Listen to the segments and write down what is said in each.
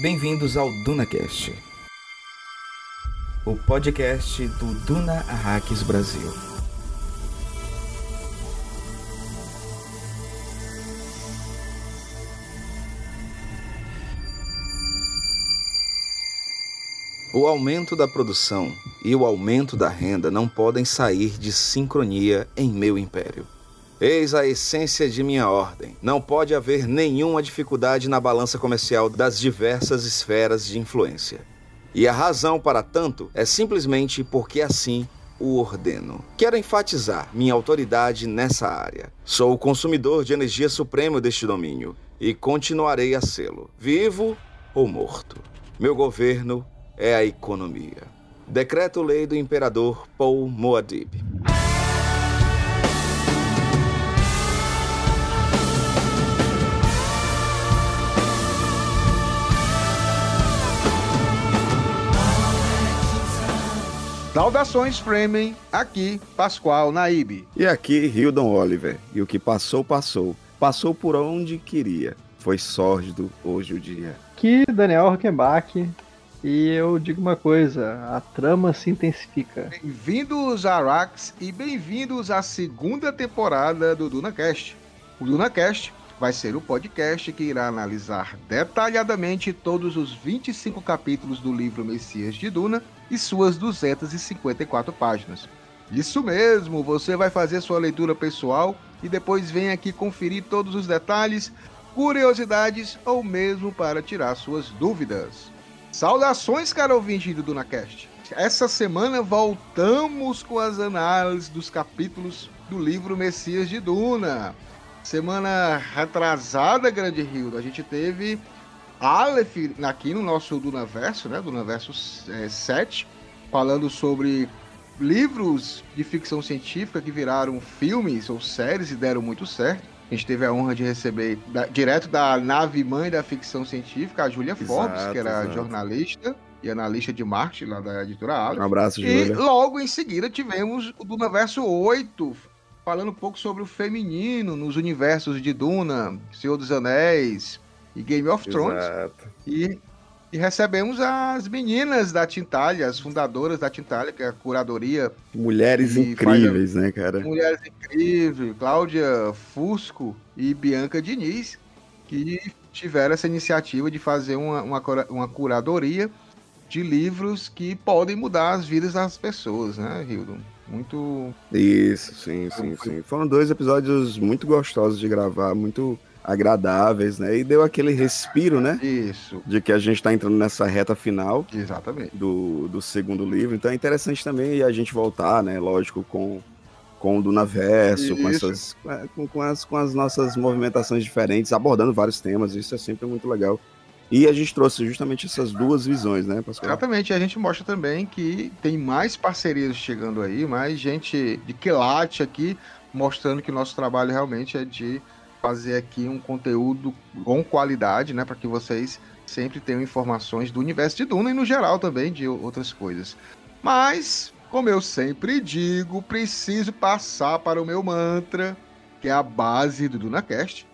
Bem-vindos ao DunaCast, o podcast do Duna Arrakis Brasil. O aumento da produção e o aumento da renda não podem sair de sincronia em meu império. Eis a essência de minha ordem. Não pode haver nenhuma dificuldade na balança comercial das diversas esferas de influência. E a razão para tanto é simplesmente porque assim o ordeno. Quero enfatizar minha autoridade nessa área. Sou o consumidor de energia supremo deste domínio e continuarei a sê-lo, vivo ou morto. Meu governo é a economia. Decreto-lei do imperador Paul Moadib. Saudações, Fremen. Aqui, Pascoal Naíbe. E aqui, Hildon Oliver. E o que passou, passou. Passou por onde queria. Foi sórdido hoje o dia. Aqui, Daniel Rockenbach. E eu digo uma coisa, a trama se intensifica. Bem-vindos a Arax e bem-vindos à segunda temporada do DunaCast. O DunaCast vai ser o podcast que irá analisar detalhadamente todos os 25 capítulos do livro Messias de Duna e suas 254 páginas. Isso mesmo, você vai fazer sua leitura pessoal e depois vem aqui conferir todos os detalhes, curiosidades ou mesmo para tirar suas dúvidas. Saudações, cara ouvinte do DunaCast! Essa semana voltamos com as análises dos capítulos do livro Messias de Duna. Semana retrasada, Grande Rio, a gente teve Aleph aqui no nosso Dunaverso, né? Dunaverso é, 7, falando sobre livros de ficção científica que viraram filmes ou séries e deram muito certo. A gente teve a honra de receber da, direto da nave mãe da ficção científica, a Julia Forbes, que era exato. jornalista e analista de marketing lá da editora Aleph. Um abraço, Julia. E logo em seguida tivemos o Dunaverso 8, falando um pouco sobre o feminino nos universos de Duna, Senhor dos Anéis e Game of Thrones. Exato. E, e recebemos as meninas da Tintalha, as fundadoras da Tintalha, que é a curadoria. Mulheres incríveis, né, cara? Mulheres incríveis, Cláudia Fusco e Bianca Diniz, que tiveram essa iniciativa de fazer uma, uma, uma curadoria de livros que podem mudar as vidas das pessoas, né, Hildon? Muito. Isso, sim, sim, sim. Foram dois episódios muito gostosos de gravar, muito agradáveis, né? E deu aquele respiro, né? Isso. De que a gente está entrando nessa reta final. Exatamente. Do, do segundo livro. Então é interessante também a gente voltar, né? Lógico, com, com o Dunaverso, com, essas, com, com, as, com as nossas movimentações diferentes, abordando vários temas. Isso é sempre muito legal. E a gente trouxe justamente essas duas visões, né, Pascoal? Exatamente, e a gente mostra também que tem mais parcerias chegando aí, mais gente de quilate aqui, mostrando que o nosso trabalho realmente é de fazer aqui um conteúdo com qualidade, né, para que vocês sempre tenham informações do universo de Duna e no geral também de outras coisas. Mas, como eu sempre digo, preciso passar para o meu mantra, que é a base do DunaCast,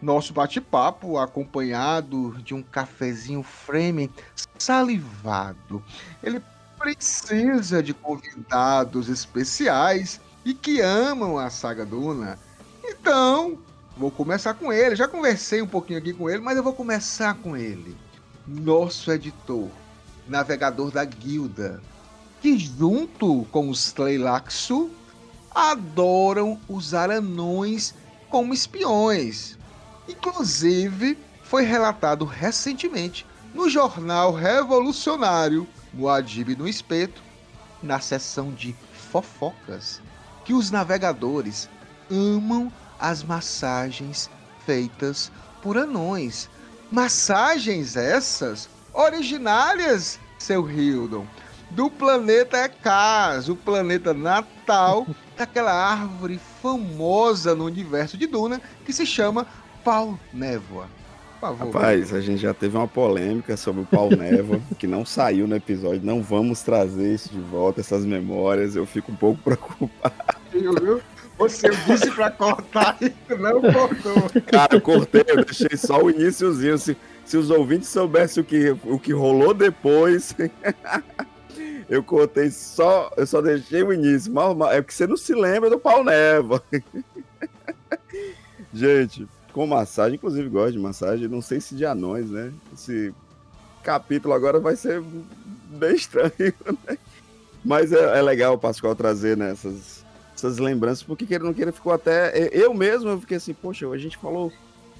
nosso bate-papo acompanhado de um cafezinho frame salivado. Ele precisa de convidados especiais e que amam a saga Duna. Então, vou começar com ele. Já conversei um pouquinho aqui com ele, mas eu vou começar com ele. Nosso editor, navegador da guilda, que junto com os Tleilaxu adoram usar anões como espiões. Inclusive, foi relatado recentemente no jornal revolucionário Muad'Dib no Espeto, na seção de fofocas, que os navegadores amam as massagens feitas por anões. Massagens essas originárias, seu Hildon, do planeta Ekaz, o planeta natal daquela árvore famosa no universo de Duna que se chama pau névoa. Favor, Rapaz, a gente já teve uma polêmica sobre o pau névoa, que não saiu no episódio. Não vamos trazer isso de volta, essas memórias. Eu fico um pouco preocupado. Você disse pra cortar e não cortou. Cara, eu cortei, eu deixei só o iníciozinho. Se, os ouvintes soubessem o que, o que rolou depois. eu cortei só. Eu só deixei o início. Mal, mal, é porque você não se lembra do pau neva. Gente, com massagem, inclusive gosto de massagem. Não sei se de anões, né? Esse capítulo agora vai ser bem estranho, né? Mas é, é legal o Pascoal trazer né, essas, lembranças, porque ele não queira ficou até. Eu mesmo eu fiquei assim, poxa, a gente falou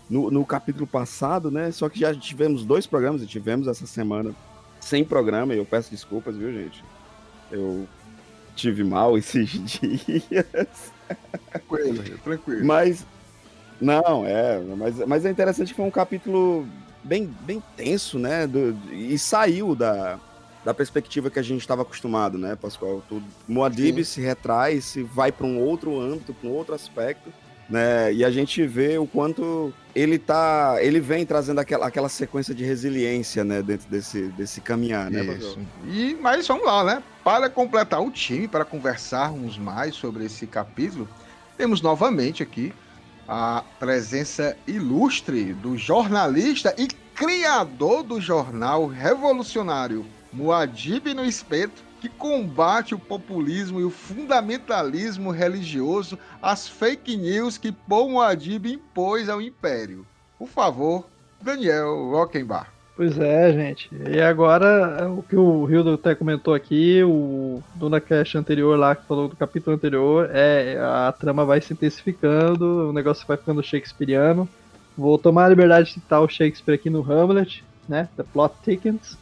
no, no capítulo passado, né? Só que já tivemos dois programas e tivemos essa semana sem programa, e eu peço desculpas, viu, gente? Eu tive mal esses dias. Tranquilo, tranquilo. Mas. Não, é, mas, mas é interessante que foi um capítulo bem, bem tenso, né? Do, e saiu da, da perspectiva que a gente estava acostumado, né, Pascoal? Tudo. Moadib se retrai, se vai para um outro âmbito, para um outro aspecto, né? E a gente vê o quanto ele tá, ele vem trazendo aquela, aquela sequência de resiliência, né, dentro desse, desse caminhar, né, Isso. E mas vamos lá, né? Para completar o time, para conversarmos mais sobre esse capítulo, temos novamente aqui a presença ilustre do jornalista e criador do jornal revolucionário Muad'Dib no espeto, que combate o populismo e o fundamentalismo religioso, as fake news que Paul Muad'Dib impôs ao império. Por favor, Daniel Rockenbach. Pois é, gente. E agora, o que o Hildo até comentou aqui, o Dona Cash anterior lá, que falou do capítulo anterior, é a trama vai se intensificando, o negócio vai ficando shakespeariano. Vou tomar a liberdade de citar o Shakespeare aqui no Hamlet, né? The plot thickens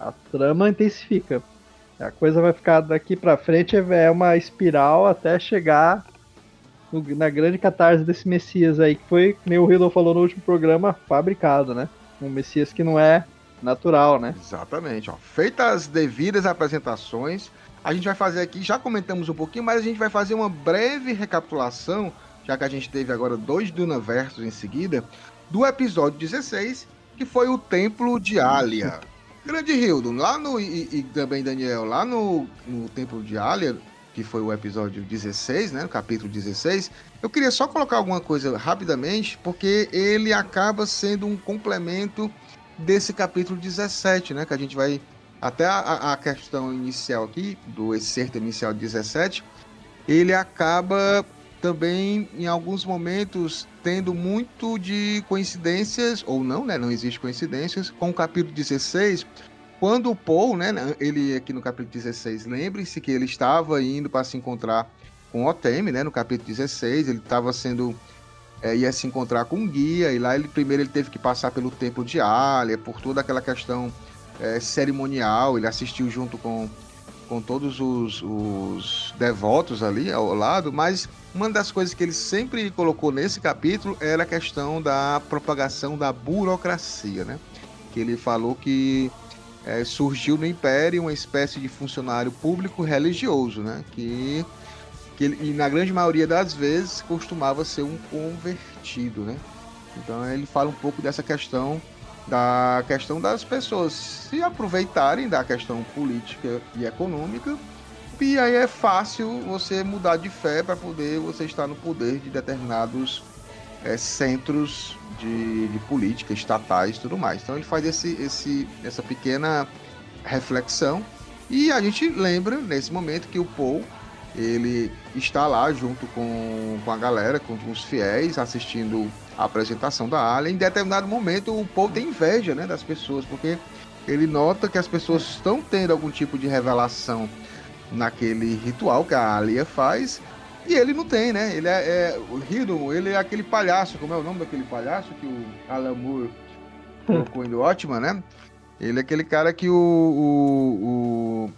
a trama intensifica. A coisa vai ficar daqui para frente é uma espiral até chegar no, na grande catarse desse Messias aí, que foi, que o Riddle falou no último programa, fabricado, né? Um Messias que não é natural, né? Exatamente. Ó. Feitas as devidas apresentações, a gente vai fazer aqui, já comentamos um pouquinho, mas a gente vai fazer uma breve recapitulação, já que a gente teve agora dois Dunaversos em seguida, do episódio 16, que foi o Templo de Alia. Grande Hildo, lá no. E, e, também Daniel, lá no, no Templo de Alia, que foi o episódio 16, né? No capítulo 16, eu queria só colocar alguma coisa rapidamente, porque ele acaba sendo um complemento desse capítulo 17, né? Que a gente vai. Até a, a questão inicial aqui, do excerto inicial 17, ele acaba também, em alguns momentos, tendo muito de coincidências, ou não, né? Não existe coincidências, com o capítulo 16, quando o Paul, né? Ele aqui no capítulo 16, lembre-se que ele estava indo para se encontrar com Otemi, né? No capítulo 16, ele estava sendo. É, ia se encontrar com um guia, e lá ele primeiro ele teve que passar pelo templo de Alia, por toda aquela questão é, cerimonial, ele assistiu junto com com todos os, os, devotos ali ao lado, mas uma das coisas que ele sempre colocou nesse capítulo era a questão da propagação da burocracia, né? Que ele falou que é, surgiu no Império uma espécie de funcionário público religioso, né? Que, que ele, e na grande maioria das vezes costumava ser um convertido, né? Então ele fala um pouco dessa questão da questão das pessoas se aproveitarem da questão política e econômica. E aí é fácil você mudar de fé para poder você estar no poder de determinados é, centros de, de, política, estatais e tudo mais. Então ele faz esse, esse, essa pequena reflexão. E a gente lembra nesse momento que o Paul ele está lá junto com, com a galera, com os fiéis, assistindo a apresentação da Alien. Em determinado momento, o Paul tem inveja né, das pessoas, porque ele nota que as pessoas estão tendo algum tipo de revelação naquele ritual que a Alia faz. E ele não tem, né? Ele é, é o Hidden, ele é aquele palhaço, como é o nome daquele palhaço que o Alan Moore colocou em Watchman, né? Ele é aquele cara que o, o, o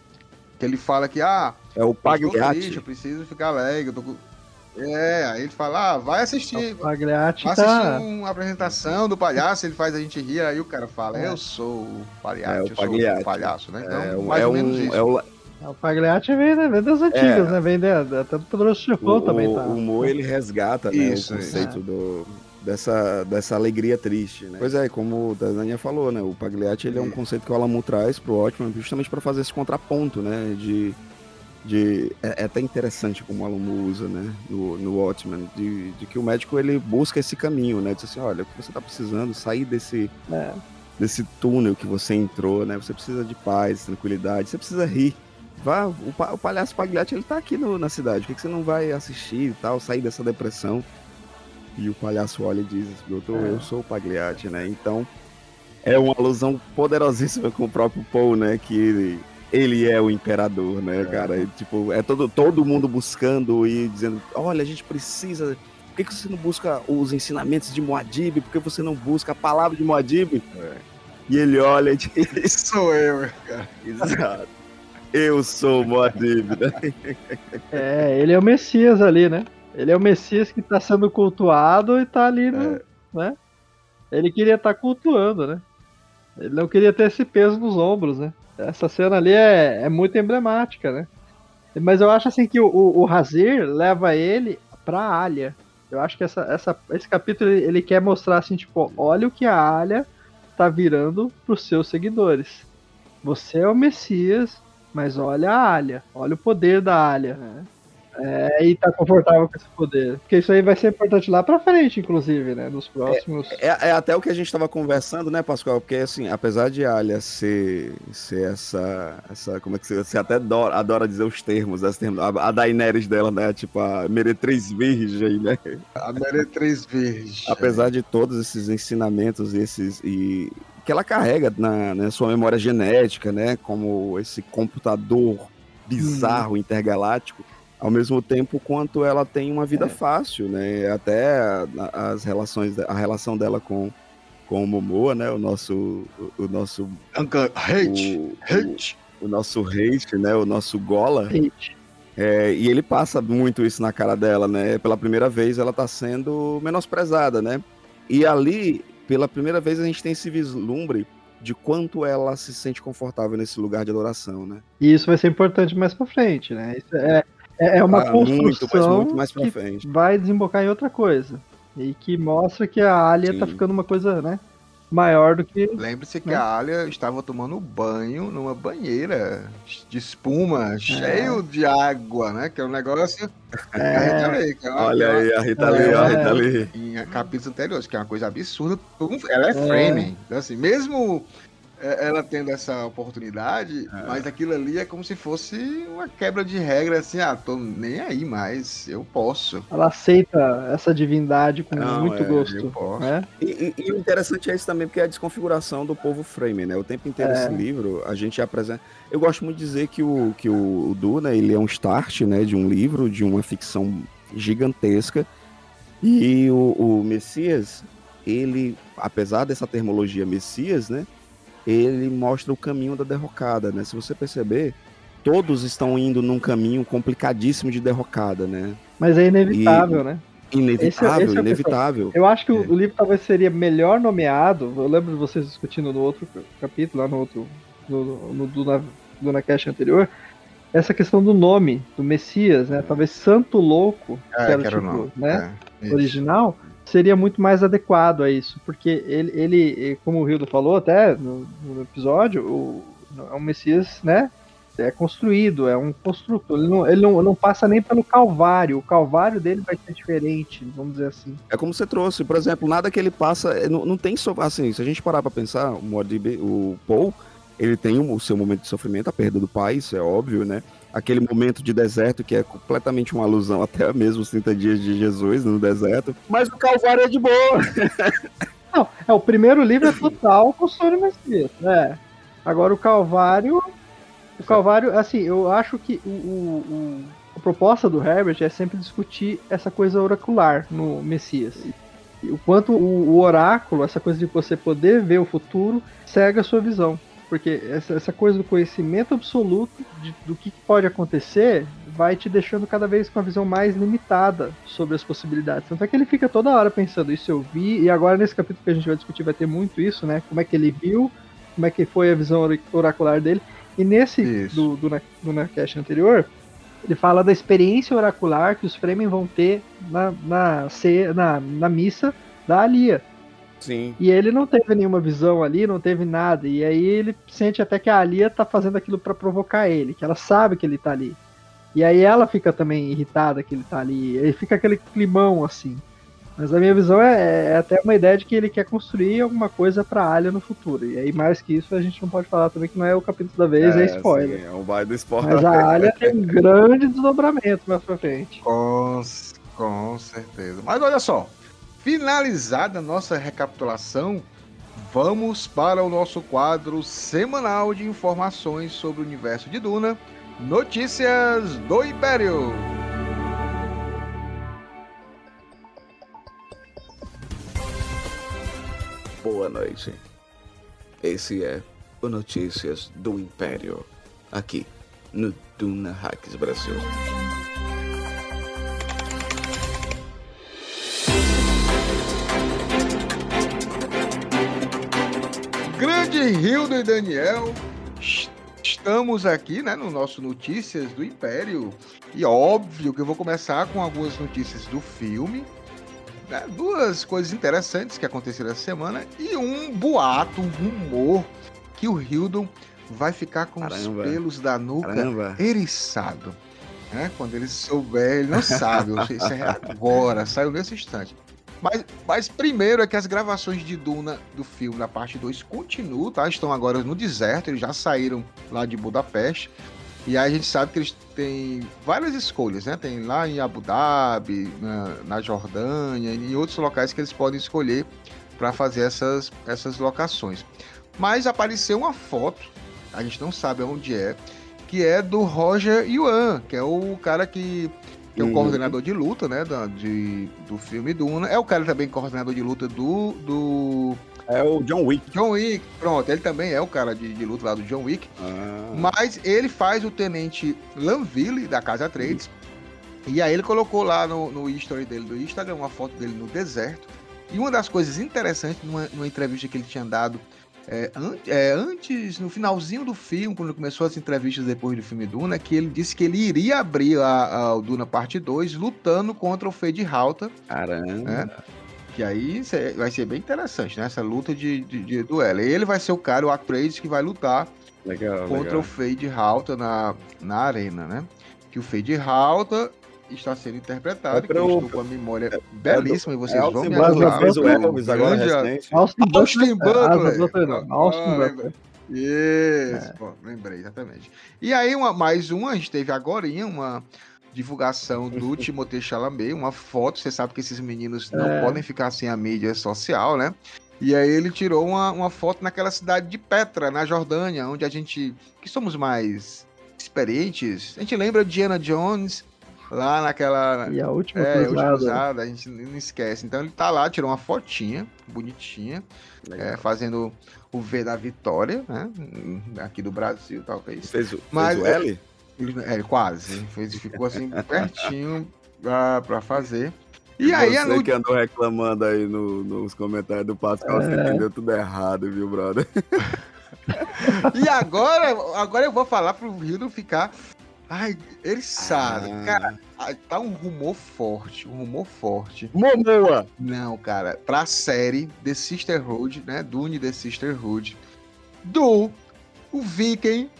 que ele fala que ah, é o Pagliatti. Eu preciso ficar alegre, eu tô é, aí ele fala, ah, vai assistir. O Pagliatti vai assistir tá... uma apresentação do palhaço, ele faz a gente rir, aí o cara fala, é. eu sou o Pagliatti, é, o eu Pagliatti. sou o palhaço, né? Então, é, mais é ou menos um, isso. É o... É, o Pagliatti vem, né, vem das antigas, é. né? Vem de, até do Chefão também, tá? O Mo, ele resgata né, isso, o conceito do, dessa, dessa alegria triste, né? Pois é, como a Dania falou, né? O Pagliatti, ele é um conceito que o Alamu traz pro ótimo justamente para fazer esse contraponto, né? De de é, é, até interessante como o aluno usa, né, no, no Watchmen, de, de, que o médico ele busca esse caminho, né, diz assim, olha, o que você está precisando, sair desse é. desse túnel que você entrou, né, você precisa de paz, tranquilidade, você precisa rir. Vá, o, o palhaço Pagliatti, ele tá aqui no, na cidade, por que, que você não vai assistir e tal, sair dessa depressão? E o palhaço olha e diz, doutor, é. eu sou o Pagliatti, né, então é uma alusão poderosíssima com o próprio Paul, né, que ele é o imperador, né, é. cara? E, tipo, é todo, todo mundo buscando e dizendo: olha, a gente precisa. Por que, que você não busca os ensinamentos de Moadib? Por que você não busca a palavra de Moadib? É. E ele olha e diz: Sou eu, cara. Exato. Eu sou o Moadib, né? É, ele é o Messias ali, né? Ele é o Messias que está sendo cultuado e está ali, no, é. né? Ele queria estar tá cultuando, né? Ele não queria ter esse peso nos ombros, né? Essa cena ali é, é muito emblemática, né? Mas eu acho assim que o, o, Hazir leva ele pra Alia. Eu acho que essa, essa, esse capítulo ele, quer mostrar assim, tipo, olha o que a Alia tá virando pros seus seguidores. Você é o Messias, mas olha a Alia, olha o poder da Alia. É. É, e tá confortável com esse poder. Porque isso aí vai ser importante lá pra frente, inclusive, né? Nos próximos. É, é, é até o que a gente tava conversando, né, Pascoal? Porque, assim, apesar de Alia ser, ser essa, essa. Como é que você, você até adora, adora dizer os termos, termos a, a Daenerys dela, né? Tipo, a Meretriz Virgem, né? A Meretriz Virgem. apesar de todos esses ensinamentos e esses. E, que ela carrega na, na sua memória genética, né? Como esse computador bizarro, hum. intergaláctico ao mesmo tempo quanto ela tem uma vida é. fácil, né? Até as relações, a relação dela com, com o Momoa, né? O nosso, o, o nosso Hate, o, hate. O, o, nosso hate, né? O nosso Gola. Hate. É, e ele passa muito isso na cara dela, né? Pela primeira vez ela tá sendo menosprezada, né? E ali, pela primeira vez, a gente tem esse vislumbre de quanto ela se sente confortável nesse lugar de adoração, né? E isso vai ser importante mais pra frente, né? Isso é, é, é uma ah, construção muito, muito mais pra frente. vai desembocar em outra coisa. E que mostra que a Alia tá Sim. tá ficando uma coisa, né? Maior do que. Lembre-se que né? a Alia estava tomando banho numa banheira de espuma, é. cheio de água, né? Que é um negócio. É. A Rita Lee, que é uma, Olha aí, a Rita Lee, é, a Rita Lee. Em capítulos anteriores, que é uma coisa absurda. Ela é, é. framing. Então, assim, mesmo é, ela tendo essa oportunidade, é. mas aquilo ali é como se fosse uma quebra de regra, assim, ah, tô nem aí mais, eu posso. Ela aceita essa divindade com Não, muito é, gosto. Né? E, e, e, o interessante é isso também, porque é a desconfiguração do povo frame, né? O tempo inteiro é. esse livro, a gente apresenta. Eu gosto muito de dizer que o, que o, Duna, ele é um start, né, de um livro, de uma ficção gigantesca. E o, o Messias, ele, apesar dessa termologia Messias, né? Ele mostra o caminho da derrocada, né? Se você perceber, todos estão indo num caminho complicadíssimo de derrocada, né? Mas é inevitável, e... né? Inevitável, esse, esse é inevitável. Eu acho que é. o livro talvez seria melhor nomeado. Eu lembro de vocês discutindo no outro capítulo, lá no outro. no, no, do, na, do na caixa anterior. Essa questão do nome, do Messias, né? Talvez Santo Louco, é, que era o tipo, né? É, original seria muito mais adequado a isso, porque ele, ele como o Hildo falou até no, no episódio, o, é um Messias, né? É construído, é um construto. Ele, não, ele não, não passa nem pelo Calvário. O Calvário dele vai ser diferente, vamos dizer assim. É como você trouxe, por exemplo, nada que ele passa. É, não, não tem. Assim, se a gente parar pra pensar, o, o Paul, ele tem o seu momento de sofrimento, a perda do pai, isso é óbvio, né? Aquele momento de deserto que é completamente uma alusão até mesmo os 30 dias de Jesus no deserto. Mas o Calvário é de boa. Não, é, o primeiro livro é total com o Messias, né? Agora o Calvário. O Calvário, assim, eu acho que o, o, o, a proposta do Herbert é sempre discutir essa coisa oracular no Messias. O quanto o, o oráculo, essa coisa de você poder ver o futuro, cega a sua visão. Porque essa, essa coisa do conhecimento absoluto de, do que pode acontecer vai te deixando cada vez com a visão mais limitada sobre as possibilidades. Tanto é que ele fica toda hora pensando, isso eu vi, e agora nesse capítulo que a gente vai discutir vai ter muito isso, né? Como é que ele viu, como é que foi a visão oracular dele. E nesse, isso. do, do, do anterior, ele fala da experiência oracular que os Fremen vão ter na, na, na, na missa da Alia. Sim. E ele não teve nenhuma visão ali, não teve nada. E aí ele sente até que a Alia tá fazendo aquilo para provocar ele, que ela sabe que ele tá ali. E aí ela fica também irritada que ele tá ali. Aí fica aquele climão assim. Mas a minha visão é, é, até uma ideia de que ele quer construir alguma coisa pra Alha no futuro. E aí, mais que isso, a gente não pode falar também que não é o capítulo da vez, é, é spoiler. Sim, é um baile do spoiler. Mas a Alha tem um grande desdobramento mais pra frente. Com, com certeza. Mas olha só, finalizada a nossa recapitulação, vamos para o nosso quadro semanal de informações sobre o universo de Duna, Notícias do Império. Boa noite. Esse é o Notícias do Império, aqui no Duna Hacks Brasil. Grande Hildo e Daniel, estamos aqui né, no nosso Notícias do Império. E óbvio que eu vou começar com algumas notícias do filme, né, duas coisas interessantes que aconteceram essa semana e um boato, um rumor que o Hildon vai ficar com Caramba. os pelos da nuca Caramba. eriçado. Né? Quando ele souber, ele não sabe, isso é agora, saiu nesse instante. Mas, mas primeiro é que as gravações de Duna do filme, da parte 2, continuam, tá? Estão agora no deserto, eles já saíram lá de Budapeste. E aí a gente sabe que eles têm várias escolhas, né? Tem lá em Abu Dhabi, na, na Jordânia em outros locais que eles podem escolher para fazer essas, essas locações. Mas apareceu uma foto, a gente não sabe onde é, que é do Roger Yuan, que é o cara que, que é o uhum. coordenador de luta, né? Da, de, do filme Duna. É o cara também coordenador de luta do, do é o John Wick. John Wick, pronto. Ele também é o cara de, de luta lá do John Wick. Ah. Mas ele faz o tenente Lanville, da Casa Trades. E aí ele colocou lá no, no history dele do Instagram uma foto dele no deserto. E uma das coisas interessantes numa, numa entrevista que ele tinha dado é, an é, antes, no finalzinho do filme, quando começou as entrevistas depois do filme Duna, que ele disse que ele iria abrir a, a, o Duna Parte 2 lutando contra o Fade Halta. Caramba! Né? Que aí vai ser bem interessante, né? Essa luta de, de, de duelo. E ele vai ser o cara, o Atreides, que vai lutar legal, contra legal. o Fade Halta na, na arena, né? Que o Fade Halta está sendo interpretado, é que eu estou com a memória é, belíssima, é, e vocês é vão me ajudar. Fez o Elvis agora recente. Austin Butler. Austin Butler. Isso, é. Pô, lembrei, exatamente. E aí, uma, mais uma, a gente teve agora uma divulgação do Timothée Chalamet, uma foto, você sabe que esses meninos não é. podem ficar sem a mídia social, né? E aí ele tirou uma, uma foto naquela cidade de Petra, na Jordânia, onde a gente, que somos mais experientes, a gente lembra de Diana Jones, lá naquela... E a última é, cruzada. A última cruzada, a gente não esquece. Então ele tá lá, tirou uma fotinha, bonitinha, é, fazendo o V da vitória, né? Aqui do Brasil, talvez. Fez, Mas, fez o L? É, quase. Fez, ficou assim pertinho pra, pra fazer. E, e aí você no... que andou reclamando aí no, nos comentários do Pascal, é. você entendeu tudo errado, viu, brother? e agora, agora eu vou falar pro Rio não ficar. Ai, ele sabe. Ah. Cara, tá um rumor forte, um rumor forte. Momoa! Não, cara, pra série The Sisterhood, né? Dune The Sisterhood, do o Viking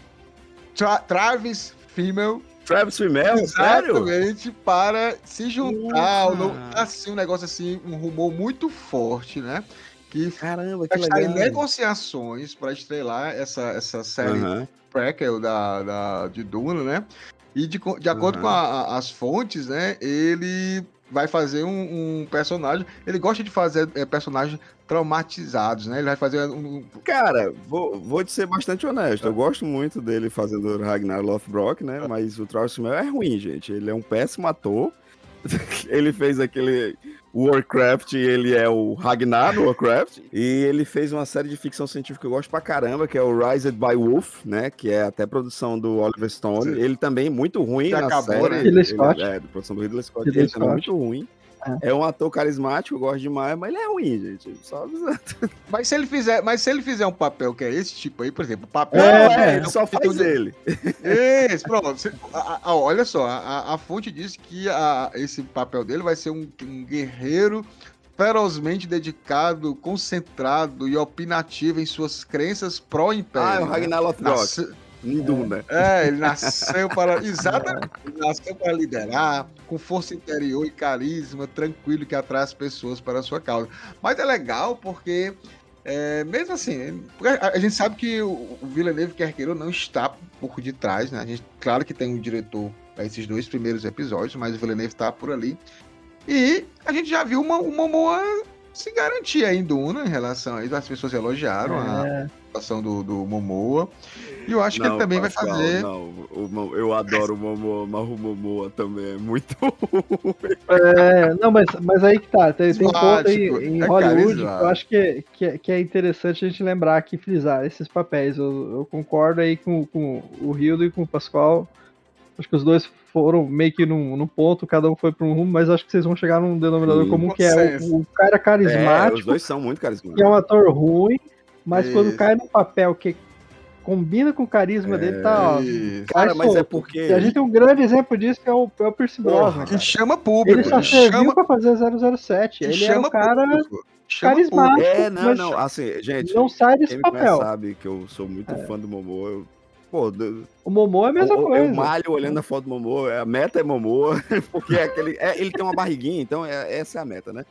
Tra Travis Female. Travis Female? Exatamente, sério? para se juntar. Assim, um negócio assim, um rumor muito forte, né? Que Caramba, que legal. em negociações para estrelar essa, essa série uhum. prequel da, da, de Duna, né? E de, de acordo uhum. com a, a, as fontes, né? Ele vai fazer um, um, personagem. Ele gosta de fazer é, personagens traumatizados, né? Ele vai fazer um. Cara, vou, vou te ser bastante honesto. Eu gosto muito dele fazendo Ragnar Lothbrok, né? Mas o Travis Smell é ruim, gente. Ele é um péssimo ator. ele fez aquele Warcraft, ele é o Ragnar no Warcraft, e ele fez uma série de ficção científica que eu gosto pra caramba, que é o Rised by Wolf, né, que é até produção do Oliver Stone. Sim. Ele também muito ruim Já na acabou, série. Né? Ridley Scott. é, produção do Ridley Scott. Ridley ele Scott. é muito ruim. É. um ator carismático, eu gosto demais, mas ele é ruim, gente. Só avisando. Mas se ele fizer, mas se ele fizer um papel que é esse tipo aí, por exemplo, papel. É, é ele só faz ele. Esse, pronto. A, a, olha só, a, a, fonte diz que esse papel dele vai ser um, um guerreiro ferozmente dedicado, concentrado e opinativo em suas crenças pró-império. Ah, é o Ragnar Lothbrok. Hindu, né? É, ele nasceu para. Exatamente. Ele nasceu para liderar, com força interior e carisma, tranquilo, que atrai as pessoas para a sua causa. Mas é legal porque. É, mesmo assim, a, gente sabe que o, Villeneuve, quer queira ou não, está um pouco de trás, né? A gente, claro que tem um diretor para esses dois primeiros episódios, mas o Villeneuve está por ali. E a gente já viu uma, uma se garantir aí em Duna em relação a isso. As pessoas elogiaram é. a atuação do, do Momoa. E eu acho não, que ele também Pascal, vai fazer. Não, o, eu adoro o Momoa, mas o Momoa também é muito É, não, mas, mas aí que tá. Tem, tem um ponto aí em é Hollywood que eu acho que, que, é, que, é interessante a gente lembrar aqui, frisar esses papéis. Eu, eu concordo aí com, com o Rildo e com o Pascoal. Acho que os dois foram meio que num, num ponto, cada um foi para um rumo, mas acho que vocês vão chegar num denominador Sim, comum, que é o, o, cara carismático. É, os dois são muito carismáticos. Que é um ator ruim, mas Isso. quando cai no papel que combina com o carisma é, dele, tá, ó. Cara, mas é porque. a gente tem um grande exemplo disso que é o, é o Percy Brosnan. Que chama público. Ele só ele serviu chama... pra fazer 007. Ele é um cara carismático. É, não, não. Assim, gente. Não sai desse papel. sabe que eu sou muito é. fã do Momô. Eu Pô, o Momô é a mesma coisa. Eu malho olhando a foto do Momô, a meta é Momô, porque é aquele, é, ele tem uma barriguinha, então é, essa é a meta, né?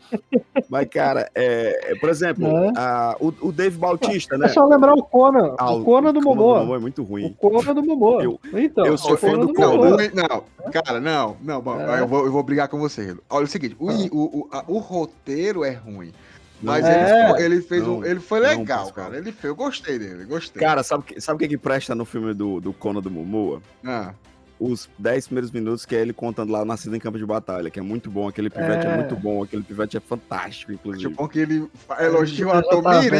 Mas, cara, é, é por exemplo, é. A, o, o Dave Bautista, né? É só lembrar o Conan, ah, o Conan do Momô. O Momô é muito ruim. O Conan do Momô. Eu, então, eu sou fã do, do Conan. Não, cara, não, não, bom, é. eu, vou, eu vou brigar com você. Olha o seguinte, o, ah. o, o, a, o roteiro é ruim. Mas é, ele, ele, fez não, um. Ele foi legal, não, cara. Ele fez, eu gostei dele, gostei. Cara, sabe o sabe que, que presta no filme do, do Conan do Momoa? Ah. Os 10 primeiros minutos que é ele contando lá nascido em campo de batalha, que é muito bom. Aquele pivete é, é muito bom, aquele pivete é fantástico, inclusive. Tipo, que ele elogia o ator tá Mirim.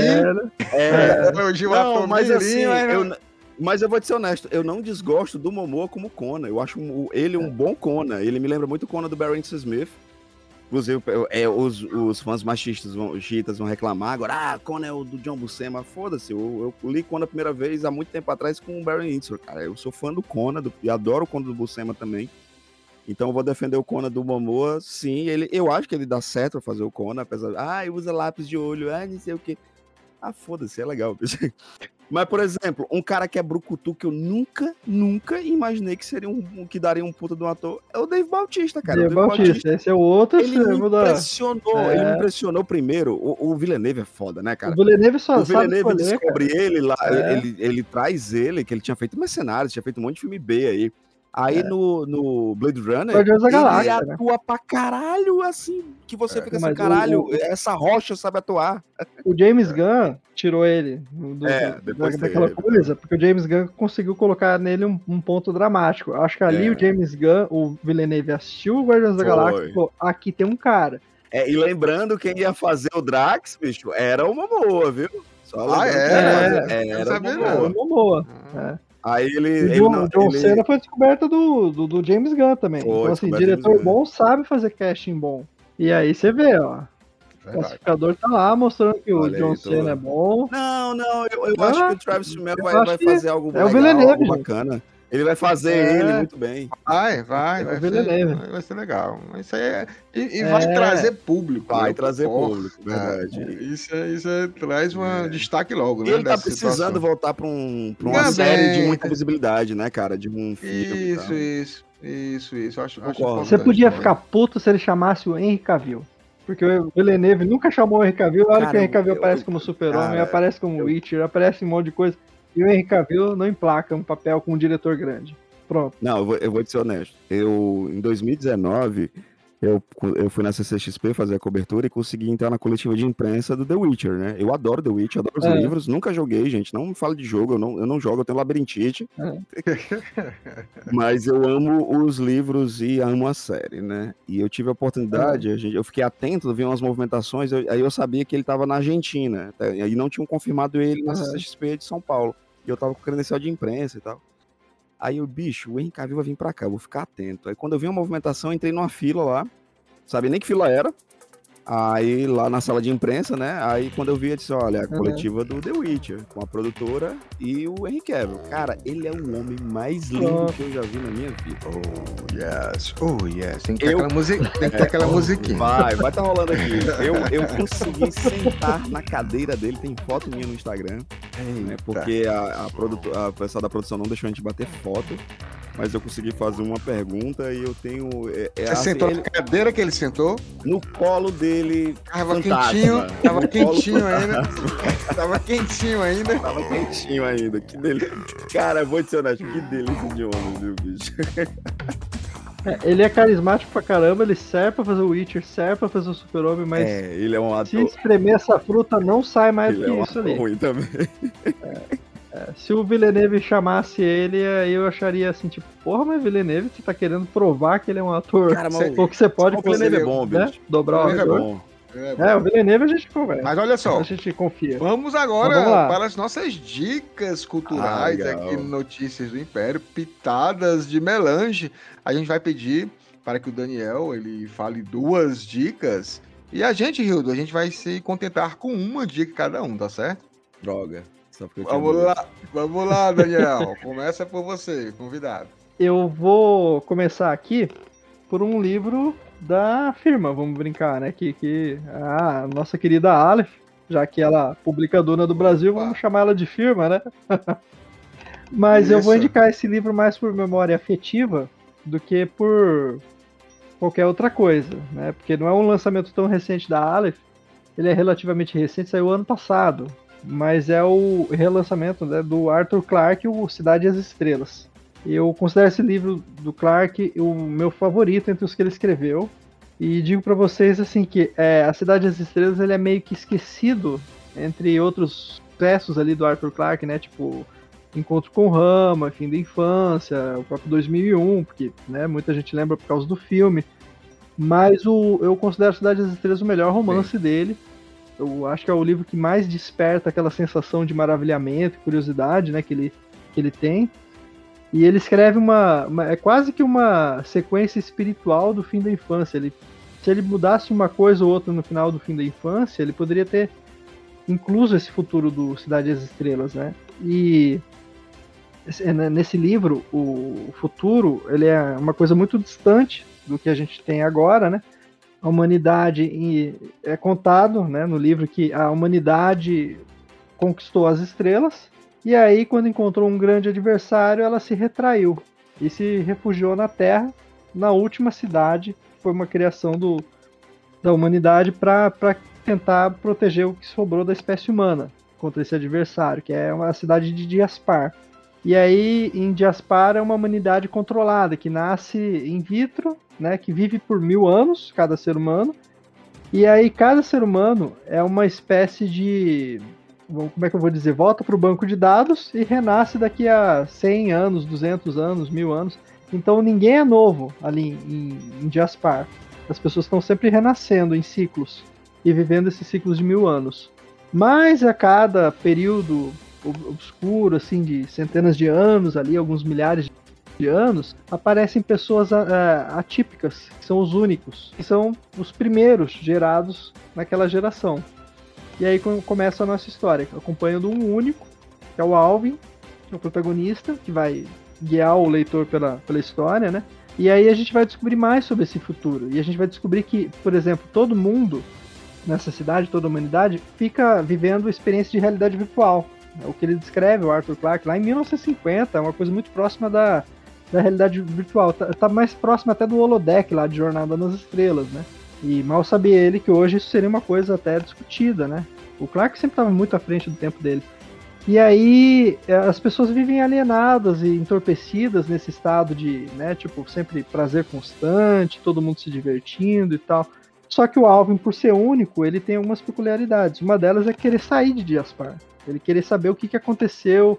É, elogia o ator mas Mirim. Assim, eu, mas eu vou te ser honesto, eu não desgosto do Momoa como Conan. Eu acho ele um bom Conan. Ele me lembra muito o Conan do Barry Smith. Inclusive, é, os, os fãs machistas vão, chiitas vão reclamar agora, ah, Conan é o do John Buscema. Foda-se, eu, eu, li Conan a primeira vez há muito tempo atrás com o Barry Windsor, cara. Eu sou fã do Conan e adoro o Conan do Buscema também. Então eu vou defender o Conan do Momoa, sim. Ele, eu acho que ele dá certo pra fazer o Conan, apesar de, ah, usa lápis de olho, ah, não sei o que. Ah, foda-se, é legal. Mas, por exemplo, um cara que é brucutu que eu nunca, nunca imaginei que seria um que daria um puta de um ator é o Dave Bautista, cara. Dave, Bautista, Bautista, esse é o outro. Ele me impressionou, é. ele me impressionou primeiro. O, o Villeneuve é foda, né, cara? O Villeneuve só o Villeneuve descobre cara. ele lá, é. ele, ele traz ele, que ele tinha feito mercenários, tinha feito um monte de filme B aí. Aí é. no, no Blade Runner, ele Galáxia, né? atua né? pra caralho, assim, que você é, fica assim, caralho, o, essa rocha sabe atuar. O James Gunn tirou ele do, é, da, daquela coisa, porque o James Gunn conseguiu colocar nele um, um ponto dramático. Acho que ali é. o James Gunn, o Villeneuve assistiu o Guardiões da Galáxia e falou, aqui tem um cara. É, e lembrando, quem ia fazer o Drax, bicho, era uma boa, viu? Só ah, é? Era, era, era uma boa. Uma boa. Ah. É. Aí ele. O John, John ele... Cena foi descoberta do, do, do, James Gunn também. Foi, então, assim, diretor bom sabe fazer casting bom. E aí você vê, ó. O classificador tá lá mostrando que Olha o John aí, tô... Cena é bom. Não, não, eu, eu ah, acho que o Travis Fimmel vai, vai fazer algo é legal, algo bacana. Ele vai fazer é. ele muito bem. Vai, vai, vai, vai, ser, vai ser legal. Isso aí é, e, e é. vai trazer público. Vai né? trazer público, verdade. É, isso, é, isso é, traz um é. destaque logo, né? Ele tá precisando situação. voltar para um, pra uma Também. série de muita visibilidade, né, cara? De um filme. Isso, isso. Isso, isso. Acho, acho Você podia ficar puto se ele chamasse o Henry Cavill. Porque o Villeneuve nunca chamou o Henry Cavill. Olha que o Henry Cavill aparece como super-homem, aparece como eu... Witcher, aparece um monte de coisa. E o Henry Cavill não emplaca um papel com um diretor grande. Pronto. Não, eu vou, eu vou te ser honesto. Eu, em 2019, eu, eu fui na CCXP fazer a cobertura e consegui entrar na coletiva de imprensa do The Witcher, né? Eu adoro The Witcher, adoro os é. livros, nunca joguei, gente. Não me fala de jogo, eu não, eu não jogo, eu tenho labirintite. É. Mas eu amo os livros e amo a série, né? E eu tive a oportunidade, é. a gente, eu fiquei atento, vi umas movimentações, eu, aí eu sabia que ele estava na Argentina, tá? e aí não tinham confirmado ele na CCXP de São Paulo. E eu tava com credencial de imprensa e tal. Aí o bicho, o Henrique Cavill vai vir pra cá, vou ficar atento. Aí quando eu vi uma movimentação, entrei numa fila lá, sabia nem que fila era. Aí lá na sala de imprensa, né? Aí quando eu vi, eu disse: olha, a coletiva do The Witcher, com a produtora e o Henry Cavill. Cara, ele é o homem mais lindo oh. que eu já vi na minha vida. Oh, yes. Oh, yes. Tem que ter eu... aquela, music... Tem que ter aquela é, musiquinha. Vai, vai tá rolando aqui. Eu, eu consegui sentar na cadeira dele, tem foto minha no Instagram. né? Porque a, a, produto, a pessoa da produção não deixou a gente bater foto, mas eu consegui fazer uma pergunta e eu tenho. É, é Você assim, sentou ele... na cadeira que ele sentou? No colo dele. Tava fantasma. quentinho, tava quentinho ainda. tava quentinho ainda. Tava quentinho ainda. Que delícia. Cara, vou te ser honesto, que delícia de homem, viu, bicho? É, ele é carismático pra caramba, ele serve pra fazer o Witcher, serve pra fazer o Super-Homem, mas. É, ele é um ator. Se espremer essa fruta, não sai mais ele do que é um isso ali. ruim também. É, é, se o Villeneuve chamasse ele, aí eu acharia assim, tipo, porra, mas Villeneuve, você tá querendo provar que ele é um ator. Cara, mas o que você pode. O Villeneuve é bom, né? bicho. Dobrar o é bom. É, é, o Villeneuve a gente conversa. Mas olha só. A gente confia. Vamos agora vamos para as nossas dicas culturais ah, aqui no Notícias do Império, pitadas de melange. A gente vai pedir para que o Daniel ele fale duas dicas. E a gente, Hildo, a gente vai se contentar com uma dica cada um, tá certo? Droga. Vamos lá, vamos lá, Daniel. Começa por você, convidado. Eu vou começar aqui por um livro da firma, vamos brincar, né? Que, que a nossa querida Aleph, já que ela é publicadora do Brasil, vamos chamar ela de firma, né? Mas Isso. eu vou indicar esse livro mais por memória afetiva do que por qualquer outra coisa, né? Porque não é um lançamento tão recente da Aleph, ele é relativamente recente, saiu ano passado, mas é o relançamento né, do Arthur Clarke, o Cidade e as Estrelas. Eu considero esse livro do Clark o meu favorito entre os que ele escreveu. E digo para vocês assim que é, A Cidade das Estrelas ele é meio que esquecido entre outros sucessos ali do Arthur Clarke, né? Tipo Encontro com Rama, Fim da Infância, o próprio 2001, porque né, muita gente lembra por causa do filme. Mas o, eu considero A Cidade das Estrelas o melhor romance Sim. dele. Eu acho que é o livro que mais desperta aquela sensação de maravilhamento, curiosidade, né, que ele, que ele tem. E ele escreve uma, uma, É quase que uma sequência espiritual do fim da infância. Ele, se ele mudasse uma coisa ou outra no final do fim da infância, ele poderia ter incluso esse futuro do Cidade das Estrelas, né? E né, nesse livro, o futuro ele é uma coisa muito distante do que a gente tem agora, né? A humanidade é contado, né, no livro que a humanidade conquistou as estrelas e aí, quando encontrou um grande adversário, ela se retraiu e se refugiou na Terra, na última cidade, que foi uma criação do, da humanidade para tentar proteger o que sobrou da espécie humana contra esse adversário, que é a cidade de Diaspar. E aí, em Diaspar é uma humanidade controlada, que nasce in vitro, né, que vive por mil anos, cada ser humano. E aí, cada ser humano é uma espécie de como é que eu vou dizer, volta para o banco de dados e renasce daqui a 100 anos, 200 anos, mil anos. Então ninguém é novo ali em, em Jaspar. As pessoas estão sempre renascendo em ciclos e vivendo esses ciclos de mil anos. Mas a cada período obscuro, assim, de centenas de anos ali, alguns milhares de anos, aparecem pessoas uh, atípicas, que são os únicos, que são os primeiros gerados naquela geração. E aí começa a nossa história, acompanhando um único, que é o Alvin, o protagonista, que vai guiar o leitor pela, pela história, né? E aí a gente vai descobrir mais sobre esse futuro. E a gente vai descobrir que, por exemplo, todo mundo nessa cidade, toda a humanidade, fica vivendo experiência de realidade virtual. É o que ele descreve, o Arthur Clarke, lá em 1950, é uma coisa muito próxima da, da realidade virtual. Tá, tá mais próximo até do holodeck lá de Jornada nas Estrelas, né? E mal sabia ele que hoje isso seria uma coisa até discutida, né? O Clark sempre estava muito à frente do tempo dele. E aí é, as pessoas vivem alienadas e entorpecidas nesse estado de, né, tipo, sempre prazer constante, todo mundo se divertindo e tal. Só que o Alvin, por ser único, ele tem algumas peculiaridades. Uma delas é querer sair de Diaspar. Ele querer saber o que, que aconteceu,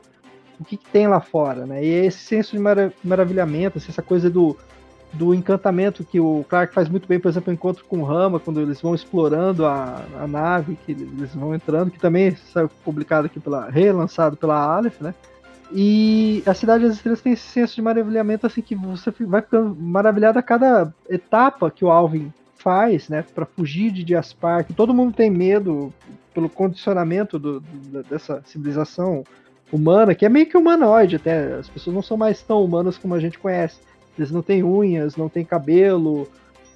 o que, que tem lá fora, né? E esse senso de maravilhamento, assim, essa coisa do do encantamento que o Clark faz muito bem, por exemplo, o encontro com o Rama, quando eles vão explorando a, a nave, que eles vão entrando, que também saiu publicado aqui pela. relançado pela Aleph, né? E a Cidade das Estrelas tem esse senso de maravilhamento, assim, que você vai ficando maravilhado a cada etapa que o Alvin faz, né, para fugir de Diaspar, que todo mundo tem medo pelo condicionamento do, do, dessa civilização humana, que é meio que humanoide até, as pessoas não são mais tão humanas como a gente conhece eles não têm unhas, não têm cabelo,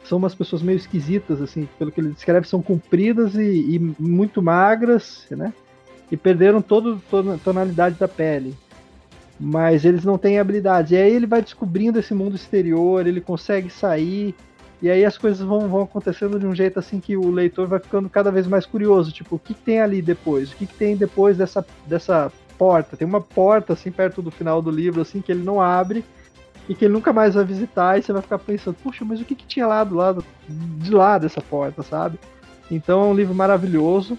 são umas pessoas meio esquisitas, assim, pelo que ele descreve, são compridas e, e muito magras, né? e perderam toda a tonalidade da pele. Mas eles não têm habilidades. E aí ele vai descobrindo esse mundo exterior, ele consegue sair, e aí as coisas vão, vão acontecendo de um jeito assim que o leitor vai ficando cada vez mais curioso. Tipo, o que, que tem ali depois? O que, que tem depois dessa, dessa porta? Tem uma porta assim perto do final do livro, assim, que ele não abre e que ele nunca mais vai visitar, e você vai ficar pensando, puxa, mas o que, que tinha lá do lado de lá dessa porta, sabe? Então é um livro maravilhoso.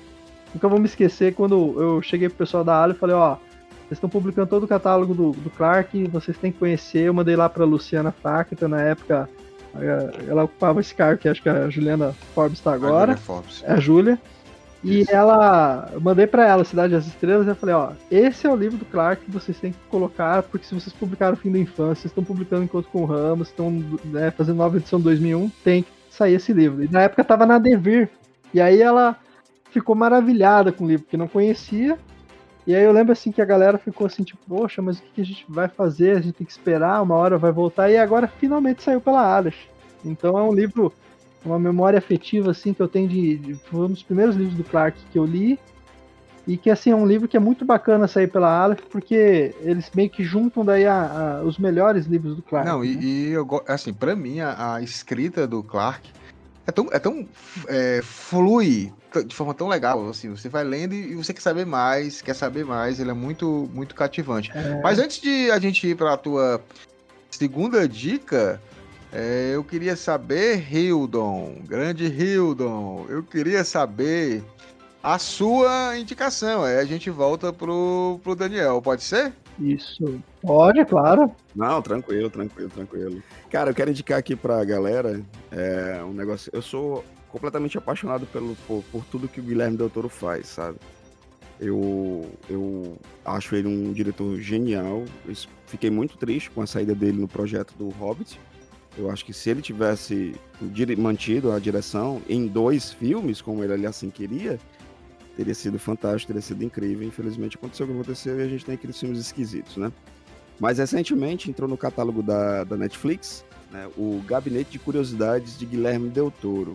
Nunca vou me esquecer quando eu cheguei pro pessoal da Ala e falei, ó, vocês estão publicando todo o catálogo do, do Clark, vocês têm que conhecer. Eu mandei lá pra Luciana Facta, na época ela ocupava esse cargo que acho que a Juliana Forbes está agora. A Forbes. É a Júlia. E ela, eu mandei para ela Cidade das Estrelas e eu falei, ó, esse é o livro do Clark que vocês têm que colocar, porque se vocês publicaram o Fim da Infância, vocês estão publicando Encontro com o Ramos, estão né, fazendo nova edição 2001, tem que sair esse livro. E na época tava na Devir. E aí ela ficou maravilhada com o livro, que não conhecia. E aí eu lembro assim que a galera ficou assim, tipo, poxa, mas o que a gente vai fazer? A gente tem que esperar, uma hora vai voltar. E agora finalmente saiu pela Alice. Então é um livro uma memória afetiva assim que eu tenho de, de, foi um dos primeiros livros do Clark que eu li e que assim é um livro que é muito bacana sair pela Aleph porque eles meio que juntam daí a, a, os melhores livros do Clark. Não, né? e, e, eu assim para mim a, a, escrita do Clark é tão, é tão é, flui de forma tão legal assim você vai lendo e você quer saber mais quer saber mais ele é muito muito cativante. É... Mas antes de a gente ir para a tua segunda dica é, eu queria saber, Hildon, grande Hildon, eu queria saber a sua indicação. Aí a gente volta pro, pro Daniel, pode ser? Isso. Pode, claro. Não, tranquilo, tranquilo, tranquilo. Cara, eu quero indicar aqui pra galera é, um negócio. Eu sou completamente apaixonado pelo, por, por tudo que o Guilherme Del Toro faz, sabe? Eu, eu acho ele um diretor genial. Eu fiquei muito triste com a saída dele no projeto do Hobbit. Eu acho que se ele tivesse mantido a direção em dois filmes, como ele assim queria, teria sido fantástico, teria sido incrível. Infelizmente aconteceu o que aconteceu e a gente tem aqueles filmes esquisitos, né? Mas recentemente entrou no catálogo da, da Netflix né, o Gabinete de Curiosidades de Guilherme Del Toro.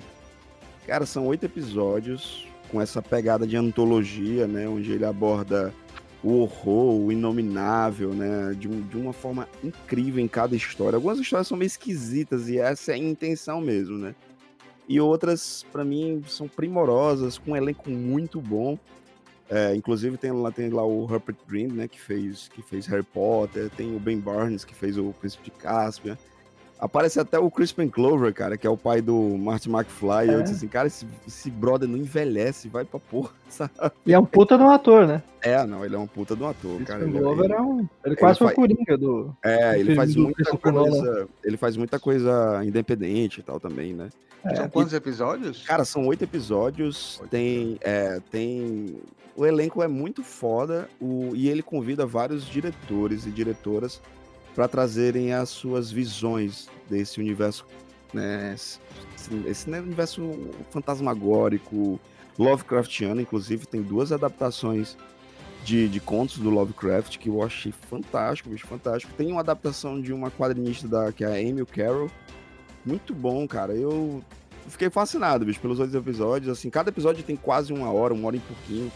Cara, são oito episódios com essa pegada de antologia, né? Onde ele aborda o horror, o inominável, né? De, um, de, uma forma incrível em cada história. Algumas histórias são meio esquisitas e essa é a intenção mesmo, né? E outras, para mim, são primorosas, com um elenco muito bom. É, inclusive tem lá, tem lá o Rupert Green, né? Que fez, que fez Harry Potter. Tem o Ben Barnes, que fez o Príncipe de Caspian. Aparece até o Crispin Clover, cara, que é o pai do Marty McFly. É. Eu disse assim, cara, esse, esse brother não envelhece, vai pra porra, sabe? E é um puta de um ator, né? É, não, ele é um puta de um ator, Crispin cara. Clover ele, é um. Ele quase foi coringa do. É, ele faz muita coisa. Ele faz muita coisa independente e tal também, né? É. São quantos episódios? Cara, são oito episódios. Oito. Tem. É, tem. O elenco é muito foda o... e ele convida vários diretores e diretoras para trazerem as suas visões desse universo, né, esse, esse universo fantasmagórico, Lovecraftiano, inclusive tem duas adaptações de, de contos do Lovecraft que eu achei fantástico, bicho, fantástico. Tem uma adaptação de uma quadrinista da, que é a Amy Carroll, muito bom, cara. Eu fiquei fascinado, bicho, pelos outros episódios. Assim, cada episódio tem quase uma hora, uma hora e pouquinho.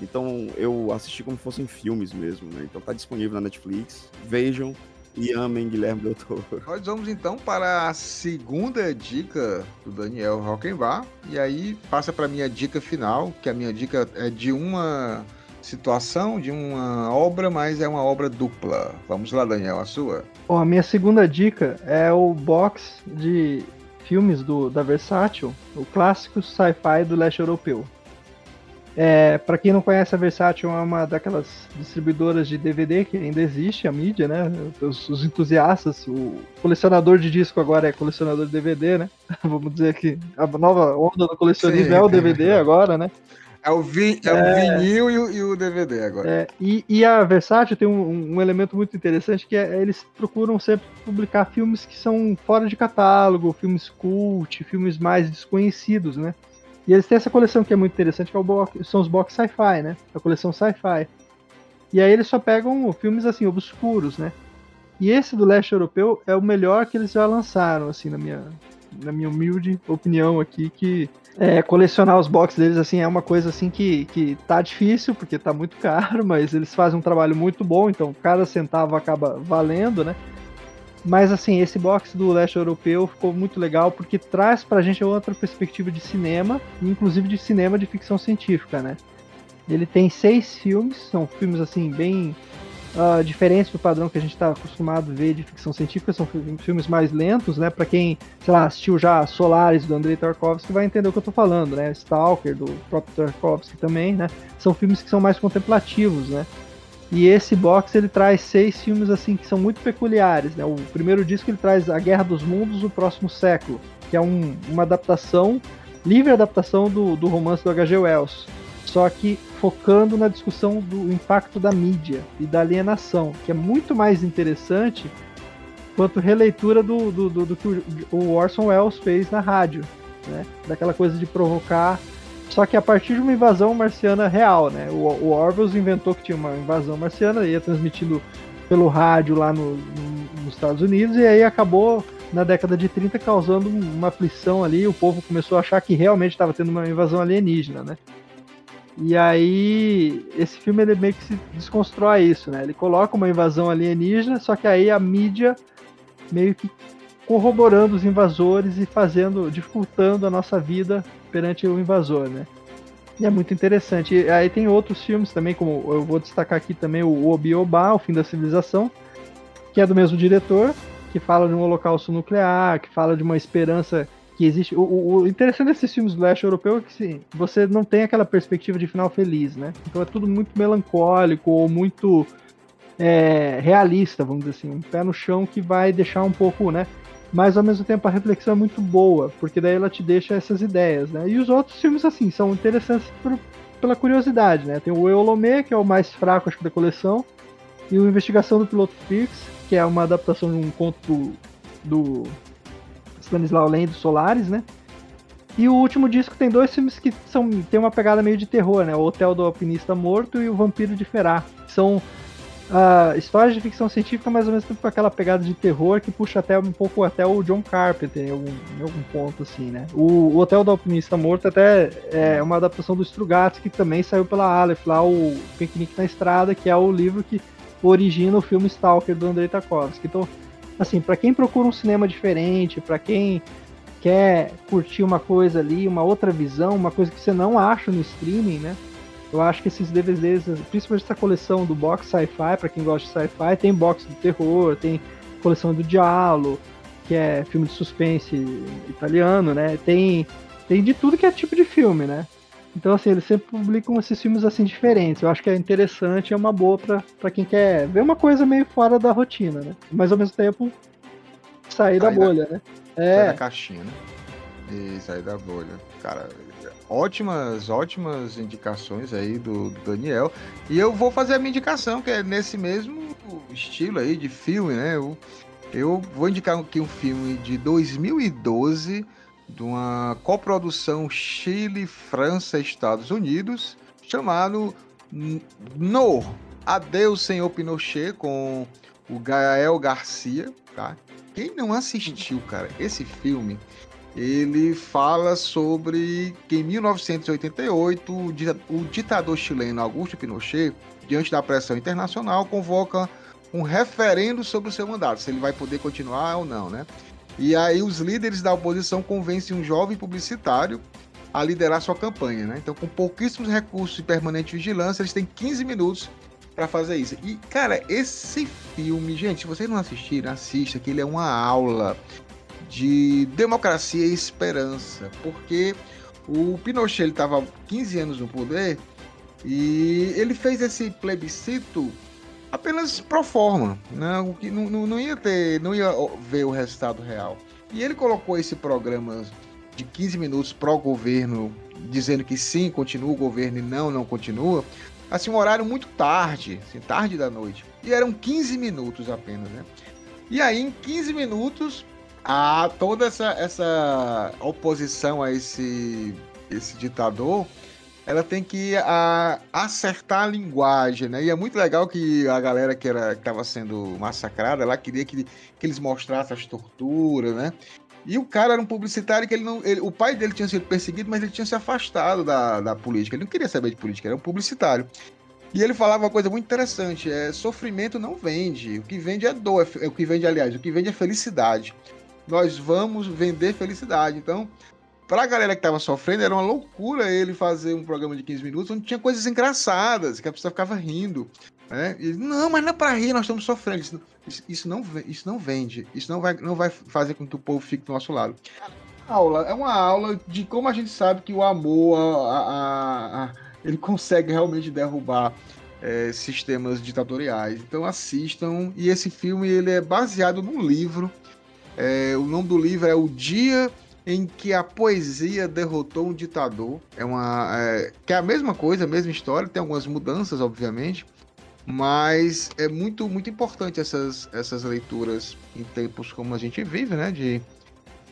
Então eu assisti como se fossem filmes mesmo, né? Então tá disponível na Netflix. Vejam, e amem Guilherme Del Toro. Nós vamos então para a segunda dica do Daniel Rockenbach. E aí passa para a minha dica final, que a minha dica é de uma situação, de uma obra, mas é uma obra dupla. Vamos lá, Daniel, a sua. Bom, a minha segunda dica é o box de filmes do, da Versátil, o clássico sci-fi do leste europeu. É, para quem não conhece, a Versátil é uma daquelas distribuidoras de DVD que ainda existe, a mídia, né? Os, os, entusiastas, o colecionador de disco agora é colecionador de DVD, né? Vamos dizer que a nova onda do colecionismo Sim, é o DVD é. agora, né? É o, vi, é, é o vinil e o, e o, DVD agora. É, e, e, a Versátil tem um, um, elemento muito interessante que é eles procuram sempre publicar filmes que são fora de catálogo, filmes cult, filmes mais desconhecidos, né? E eles têm essa coleção que é muito interessante, que é box, são os box sci-fi, né? A coleção sci-fi. E aí eles só pegam filmes assim, obscuros, né? E esse do leste europeu é o melhor que eles já lançaram, assim, na minha, na minha humilde opinião aqui, que é, colecionar os boxes deles assim é uma coisa assim que, que tá difícil, porque tá muito caro, mas eles fazem um trabalho muito bom, então cada centavo acaba valendo, né? Mas assim, esse box do leste europeu ficou muito legal porque traz pra gente outra perspectiva de cinema, inclusive de cinema de ficção científica, né? Ele tem seis filmes, são filmes assim bem uh, diferentes do padrão que a gente está acostumado a ver de ficção científica, são filmes mais lentos, né? Para quem, sei lá, assistiu já Solaris do Andrei Tarkovsky vai entender o que eu estou falando, né? Stalker do próprio Tarkovsky também, né? São filmes que são mais contemplativos, né? E esse box ele traz seis filmes assim que são muito peculiares, né? O primeiro disco ele traz A Guerra dos Mundos, o Próximo Século, que é um, uma adaptação, livre adaptação do, do romance do H.G. Wells só que focando na discussão do impacto da mídia e da alienação, que é muito mais interessante quanto releitura do, do, do, do que o Orson Welles fez na rádio, né? Daquela coisa de provocar. Só que a partir de uma invasão marciana real, né? O, o Orwell inventou que tinha uma invasão marciana, ia transmitindo pelo rádio lá no, no, nos Estados Unidos, e aí acabou na década de 30 causando uma aflição ali, o povo começou a achar que realmente estava tendo uma invasão alienígena, né? E aí, esse filme ele meio que se desconstrói isso, né? Ele coloca uma invasão alienígena, só que aí a mídia meio que corroborando os invasores e fazendo, dificultando a nossa vida perante o invasor, né? E é muito interessante. E aí tem outros filmes também, como eu vou destacar aqui também o Obi-Oba, O Fim da Civilização, que é do mesmo diretor, que fala de um holocausto nuclear, que fala de uma esperança que existe. O, o, interessante desses filmes do leste europeu é que sim, você não tem aquela perspectiva de final feliz, né? Então é tudo muito melancólico ou muito é, realista, vamos dizer assim, um pé no chão que vai deixar um pouco, né? Mas ao mesmo tempo a reflexão é muito boa, porque daí ela te deixa essas ideias, né? E os outros filmes, assim, são interessantes por, pela curiosidade, né? Tem o Eolomé, que é o mais fraco, acho que, da coleção, e o Investigação do Piloto Fix, que é uma adaptação de um conto do, do Stanislau Lem do Solares, né? E o último disco tem dois filmes que são, tem uma pegada meio de terror, né? O Hotel do Alpinista Morto e o Vampiro de Ferá. São uh, histórias de ficção científica, mas ao mesmo tempo com aquela pegada de terror que puxa até um pouco até o John Carpenter em algum, em algum ponto, assim, né? O, o, Hotel do Alpinista Morto até é uma adaptação do Strugatsky, que também saiu pela Aleph, lá o Piquenique na Estrada, que é o livro que origina o filme Stalker do Andrei Tarkovsky. Então, assim, para quem procura um cinema diferente, para quem quer curtir uma coisa ali, uma outra visão, uma coisa que você não acha no streaming, né? Eu acho que esses DVDs, principalmente essa coleção do box sci-fi, para quem gosta de sci-fi, tem box do terror, tem coleção do Diallo, que é filme de suspense italiano, né? Tem tem de tudo que é tipo de filme, né? Então, assim, eles sempre publicam esses filmes assim diferentes. Eu acho que é interessante, é uma boa para quem quer ver uma coisa meio fora da rotina, né? Mas ao mesmo tempo sair da bolha, né? É. Sair da caixinha, né? E sair da bolha. Cara, ótimas, ótimas indicações aí do, do, Daniel. E eu vou fazer a minha indicação, que é nesse mesmo estilo aí de filme, né? Eu, eu vou indicar aqui um filme de 2012 de uma coprodução Chile, França Estados Unidos, chamado No Adeus Senhor Pinochet, com o Gael Garcia, tá? Quem não assistiu, cara, esse filme, ele fala sobre que em 1988 o ditador chileno Augusto Pinochet, diante da pressão internacional, convoca um referendo sobre o seu mandato, se ele vai poder continuar ou não, né? E aí os líderes da oposição convencem um jovem publicitário a liderar sua campanha, né? Então, com pouquíssimos recursos e permanente vigilância, eles têm 15 minutos para fazer isso. E, cara, esse filme, gente, se vocês não assistiram, assista, que ele é uma aula de democracia e esperança, porque o Pinochet estava 15 anos no poder e ele fez esse plebiscito apenas pro forma, né? O que não, não, não ia ter, não ia ver o resultado real. E ele colocou esse programa de 15 minutos pro governo, dizendo que sim, continua o governo e não, não continua. Assim, um horário muito tarde, assim, tarde da noite. E eram 15 minutos apenas, né? E aí, em 15 minutos, a toda essa, essa oposição a esse, esse ditador ela tem que a, acertar a linguagem, né? E é muito legal que a galera que estava sendo massacrada, ela queria que, que eles mostrassem as torturas, né? E o cara era um publicitário que ele não. Ele, o pai dele tinha sido perseguido, mas ele tinha se afastado da, da política. Ele não queria saber de política, era um publicitário. E ele falava uma coisa muito interessante: é sofrimento não vende. O que vende é dor. É, o que vende, aliás, o que vende é felicidade. Nós vamos vender felicidade. Então, pra galera que tava sofrendo, era uma loucura ele fazer um programa de 15 minutos onde tinha coisas engraçadas, que a pessoa ficava rindo. Né? E, não, mas não é pra rir, nós estamos sofrendo. Isso, isso, isso, não, isso não vende. Isso não vai, não vai fazer com que o povo fique do nosso lado. Aula, é uma aula de como a gente sabe que o amor, a, a, a, ele consegue realmente derrubar é, sistemas ditatoriais. Então assistam. E esse filme ele é baseado num livro. É, o nome do livro é O Dia em que a poesia derrotou um ditador. É uma é, que é a mesma coisa, a mesma história. Tem algumas mudanças, obviamente. Mas é muito, muito importante essas, essas leituras em tempos como a gente vive, né? De,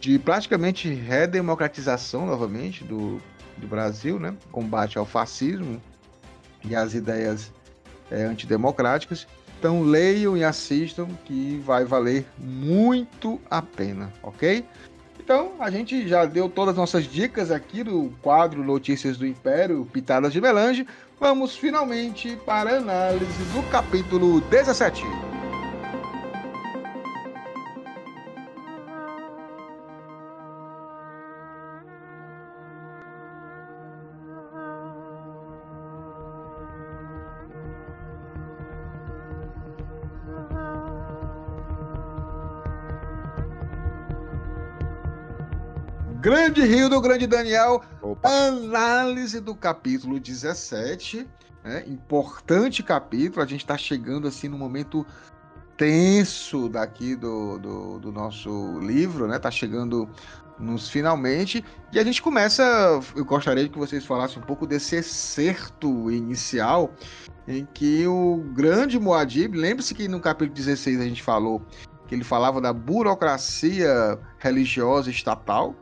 de praticamente redemocratização novamente do, do Brasil, né? Combate ao fascismo e às ideias é, antidemocráticas. Então leiam e assistam que vai valer muito a pena, ok? Então a gente já deu todas as nossas dicas aqui do quadro Notícias do Império, Pitadas de Melange. Vamos finalmente para a análise do capítulo 17. Grande Rio do Grande Daniel, Opa. análise do capítulo 17. Né? Importante capítulo, a gente está chegando assim no momento tenso daqui do, do, do, nosso livro, né? Tá chegando nos finalmente. E a gente começa. Eu gostaria que vocês falassem um pouco desse excerto inicial, em que o grande Moadib, lembre-se que no capítulo 16 a gente falou que ele falava da burocracia religiosa estatal,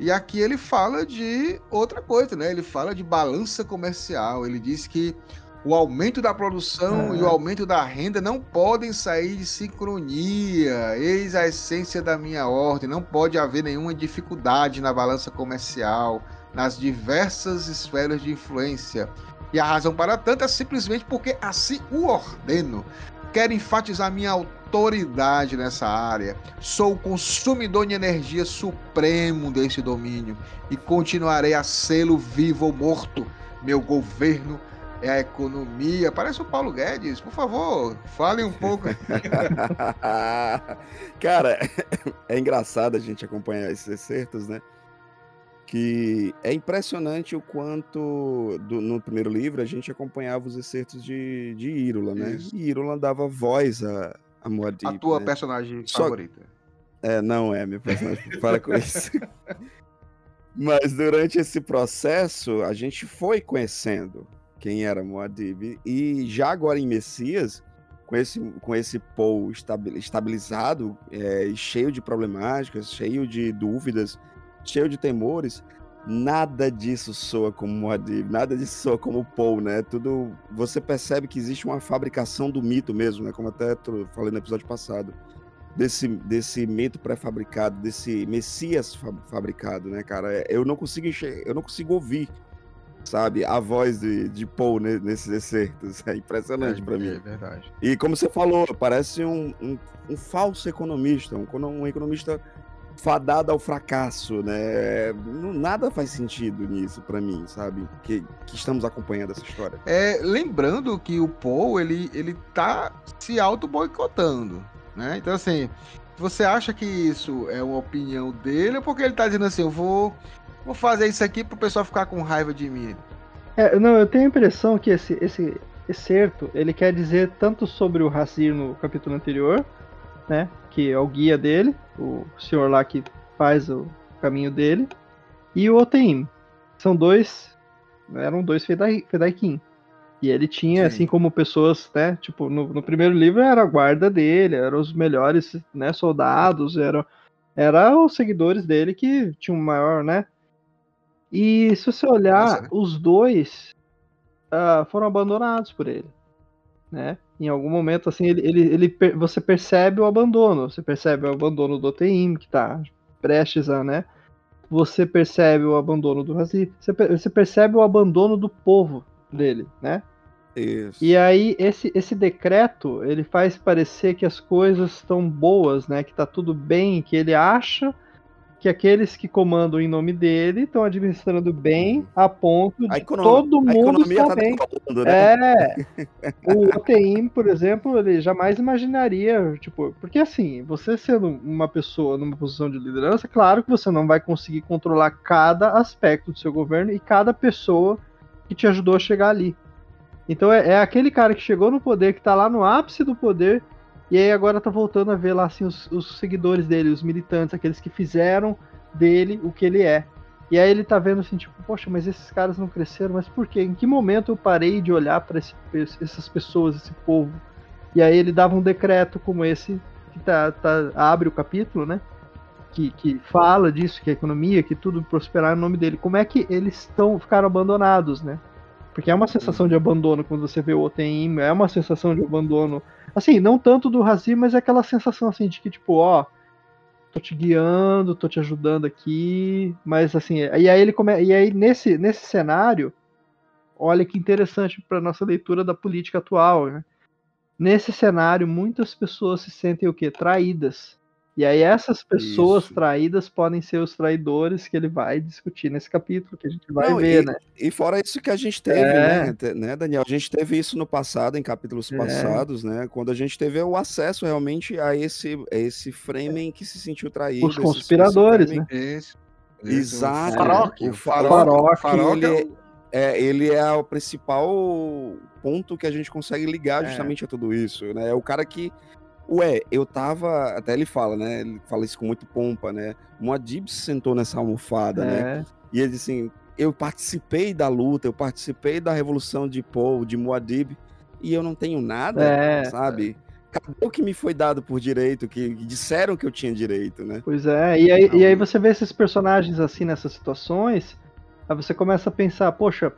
e aqui ele fala de outra coisa, né? Ele fala de balança comercial. Ele diz que o aumento da produção e o aumento da renda não podem sair de sincronia. Eis a essência da minha ordem. Não pode haver nenhuma dificuldade na balança comercial, nas diversas esferas de influência. E a razão para tanto é simplesmente porque assim o ordeno. Quero enfatizar minha autoridade nessa área. Sou o consumidor de energia supremo desse domínio e continuarei a sê-lo vivo ou morto. Meu governo é a economia. Parece o Paulo Guedes. Por favor, fale um pouco. Cara, é engraçado a gente acompanhar esses excertos, né? que é impressionante o quanto do, no primeiro livro a gente acompanhava os excertos de, de Írula, né? Isso. E Írula dava voz a Muad'Dib. A tua né? personagem Só... favorita. É, não é minha personagem, para com isso. Mas durante esse processo, a gente foi conhecendo quem era Muad'Dib. E já agora em Messias, com esse, com esse Paul estabilizado, é, cheio de problemáticas, cheio de dúvidas, cheio de temores, nada disso soa como Muad'Dib, nada disso soa como Paul, né? Tudo você percebe que existe uma fabricação do mito mesmo, né? Como até falei no episódio passado, desse desse mito pré-fabricado, desse Messias fabricado, né, cara? É, eu não consigo enxergar, eu não consigo ouvir, sabe, a voz de, de Paul nesses excertos. É impressionante é, para mim. É verdade. E como você falou, parece um, um, um falso economista, um, um economista fadada ao fracasso, né? Nada faz sentido nisso para mim, sabe? Que, que estamos acompanhando essa história. É, lembrando que o Paul, ele, ele tá se auto-boicotando, né? Então, assim, você acha que isso é uma opinião dele ou porque ele tá dizendo assim, eu vou, vou fazer isso aqui pro pessoal ficar com raiva de mim? É, não, eu tenho a impressão que esse, esse excerto, ele quer dizer tanto sobre o Racir no capítulo anterior, né? Que é o guia dele, o senhor lá que faz o caminho dele, e o Oteim. São dois. Eram dois Fedai, Fedaikin. E ele tinha, Sim. assim como pessoas, né? Tipo, no, no, primeiro livro era a guarda dele, eram os melhores né, soldados, eram, eram os seguidores dele que tinham maior, né? E se você olhar, Nossa, né? os dois uh, foram abandonados por ele, né? Em algum momento, assim, ele, ele, ele, você percebe o abandono. Você percebe o abandono do TIM, que tá prestes a, né? Você percebe o abandono do Razi, você, você percebe o abandono do povo dele, né? Isso. E aí esse, esse decreto, ele faz parecer que as coisas estão boas, né? Que tá tudo bem, que ele acha que aqueles que comandam em nome dele estão administrando bem a ponto de todo mundo estar tá bem. Mundo, né? É. O OTIM, por exemplo, ele jamais imaginaria, tipo, porque assim, você sendo uma pessoa numa posição de liderança, claro que você não vai conseguir controlar cada aspecto do seu governo e cada pessoa que te ajudou a chegar ali. Então é, é aquele cara que chegou no poder, que tá lá no ápice do poder, e aí agora tá voltando a ver lá assim os, os seguidores dele, os militantes, aqueles que fizeram dele o que ele é. E aí ele tá vendo assim, tipo, poxa, mas esses caras não cresceram, mas por quê? Em que momento eu parei de olhar para essas pessoas, esse povo? E aí ele dava um decreto como esse, que tá, tá, abre o capítulo, né? Que, que fala disso, que a economia, que tudo prosperar no nome dele. Como é que eles estão ficaram abandonados, né? Porque é uma sensação de abandono quando você vê o OTM, é uma sensação de abandono. Assim, não tanto do Razi, mas é aquela sensação assim de que, tipo, ó, tô te guiando, tô te ajudando aqui, mas assim, e aí ele come... e aí nesse, nesse cenário, olha que interessante para nossa leitura da política atual, né? Nesse cenário, muitas pessoas se sentem o quê? Traídas. E aí essas pessoas Isso. traídas podem ser os traidores que ele vai discutir nesse capítulo, que a gente vai Não, ver, e, né? E fora isso que a gente teve, é. né, né, Daniel? A gente teve isso no passado, em capítulos é. passados, né? Quando a gente teve o acesso realmente a esse, a esse framing que se sentiu traído. Os conspiradores, né? Esse, Exato. Faroque. O Faroque, Faroque ele, é, ele é o principal ponto que a gente consegue ligar é. justamente é. a tudo isso, né? É o cara que Ué, eu tava. Até ele fala, né? Ele fala isso com muito pompa, né? Moadib se sentou nessa almofada, né? é. né? E ele disse assim: eu participei da luta, eu participei da revolução de Paul, de Moadib, e eu não tenho nada, é. sabe? Cadê o que me foi dado por direito, que disseram que eu tinha direito, né? Pois é, e aí, então... e aí você vê esses personagens assim nessas situações, aí você começa a pensar, poxa,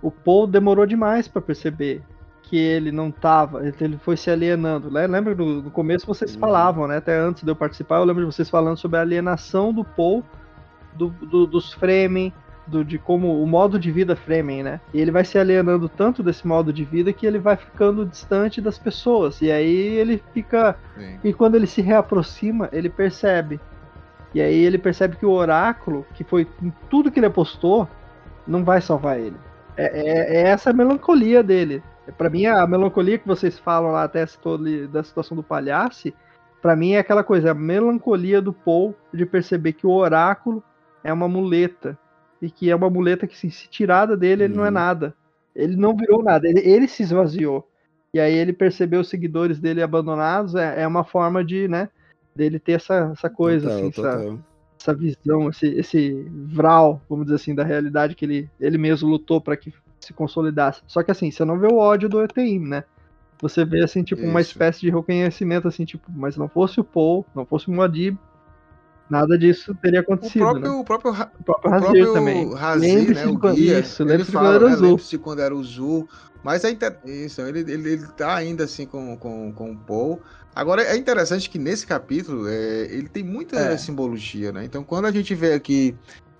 o Paul demorou demais para perceber que ele não tava, ele foi se alienando. Né? Lembra no, no começo vocês uhum. falavam, né? Até antes de eu participar, eu lembro de vocês falando sobre a alienação do Paul, do, do, dos Fremen, do, de como o modo de vida Fremen, né? E ele vai se alienando tanto desse modo de vida que ele vai ficando distante das pessoas. E aí ele fica. Sim. E quando ele se reaproxima, ele percebe. E aí ele percebe que o oráculo, que foi tudo que ele apostou, não vai salvar ele. É, é, é essa a melancolia dele. Para mim, a melancolia que vocês falam lá, até da situação do palhaço, para mim é aquela coisa, a melancolia do Paul de perceber que o oráculo é uma muleta. E que é uma muleta que, se tirada dele, ele não é uhum. nada. Ele não virou nada, ele, ele se esvaziou. E aí ele percebeu os seguidores dele abandonados, é, é uma forma de, né, dele ter essa, essa coisa, total, assim, total. Essa, essa visão, esse, esse vral, vamos dizer assim, da realidade que ele, ele mesmo lutou para que se consolidasse. Só que assim, você não vê o ódio do ETIM, né? Você vê assim, tipo, Isso. uma espécie de reconhecimento, assim, tipo, mas não fosse o Paul, não fosse o Moadib, nada disso teria acontecido. O próprio, né? o próprio, o próprio Razir também. Razir, né, o guia, isso, ele fala, quando era azul. Lembre-se quando era o Zul. Mas é inter... isso, ele, ele, ele tá ainda assim com, com, com o Paul. Agora é interessante que nesse capítulo é, ele tem muita é. simbologia, né? Então quando a gente vê aqui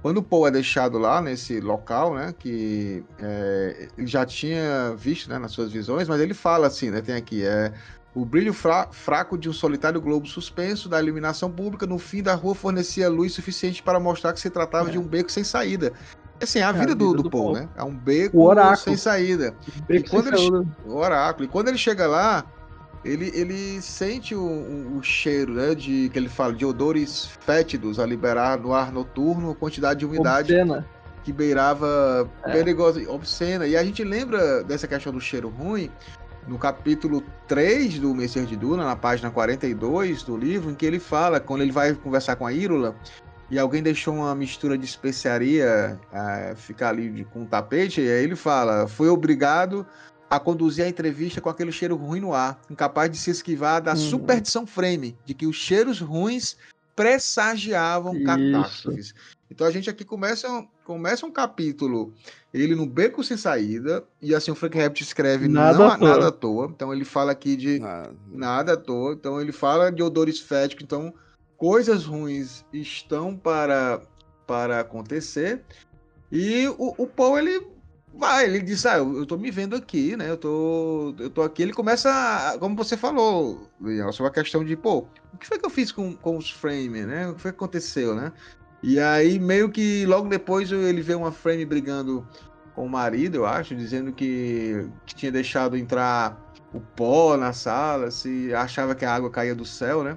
quando o Paul é deixado lá nesse local, né, que é, ele já tinha visto, né, nas suas visões, mas ele fala assim, né, tem aqui, é o brilho fra fraco de um solitário globo suspenso da iluminação pública no fim da rua fornecia luz suficiente para mostrar que se tratava é. de um beco sem saída. Assim, é a, é vida, a vida do, do, do Paul, Paul, né? É um beco sem saída. Beco e quando ele, o oráculo. E quando ele chega lá, ele, ele sente o, o, o, cheiro, né, de que ele fala de odores fétidos a liberar no ar noturno, quantidade de umidade obscena. que beirava é. perigosa, obscena. E a gente lembra dessa questão do cheiro ruim no capítulo 3 do Messias de Duna, na página 42 do livro, em que ele fala, quando ele vai conversar com a Írula, e alguém deixou uma mistura de especiaria uh, ficar ali de, com um tapete, e aí ele fala, foi obrigado a conduzir a entrevista com aquele cheiro ruim no ar, incapaz de se esquivar da uhum. superstição frame, de que os cheiros ruins pressagiavam catástrofes. Então a gente aqui começa, começa um capítulo, ele no beco sem saída, e assim o Frank Herbert escreve nada, não, à nada à toa. Então ele fala aqui de nada. nada à toa. Então ele fala de odores féticos. Então coisas ruins estão para, para acontecer. E o, o Paul, ele vai, ele diz, ah, eu, eu tô me vendo aqui, né? Eu tô, eu tô aqui. Ele começa, como você falou, sobre a questão de, pô, o que foi que eu fiz com, com os frames, né? O que foi que aconteceu, né? E aí, meio que logo depois ele vê uma frame brigando com o marido, eu acho, dizendo que, que tinha deixado entrar o pó na sala, se achava que a água caía do céu, né?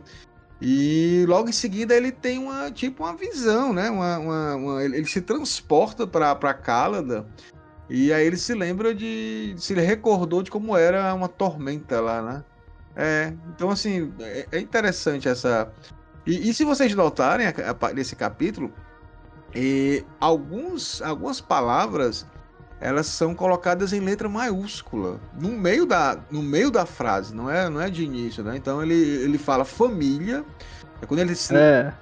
E logo em seguida ele tem uma tipo uma visão, né? Uma, uma, uma ele, se transporta para Cálada e aí ele se lembra de se ele recordou de como era uma tormenta lá, né? É, então assim é, é interessante essa. E, e, se vocês notarem nesse capítulo, e alguns algumas palavras elas são colocadas em letra maiúscula no meio da, no meio da frase, não é, não é de início, né? Então ele, ele fala família. É quando ele se, é.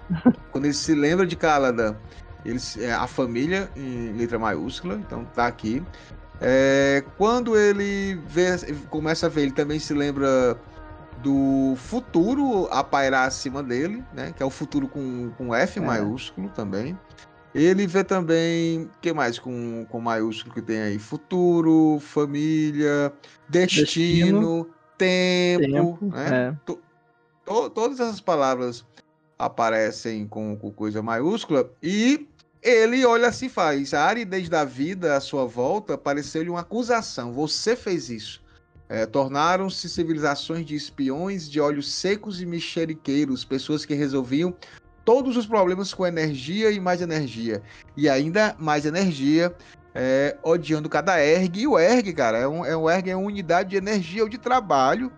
quando ele se lembra de Calada, ele, é, a família em letra maiúscula, então tá aqui. É, quando ele vê, começa a ver, ele também se lembra do futuro a pairar acima dele, né? Que é o futuro com, com F é. maiúsculo também. Ele vê também, o que mais com, com maiúsculo que tem aí? Futuro, família, destino, destino tempo. tempo né? é. to, to, todas essas palavras aparecem com, com coisa maiúscula e ele olha assim faz. A aridez da vida à sua volta pareceu-lhe uma acusação. Você fez isso. É, Tornaram-se civilizações de espiões, de olhos secos e mexeriqueiros, pessoas que resolviam todos os problemas com energia e mais energia. E ainda mais energia, é, odiando cada erg. E o erg, cara, é um, é um erg é uma unidade de energia ou de trabalho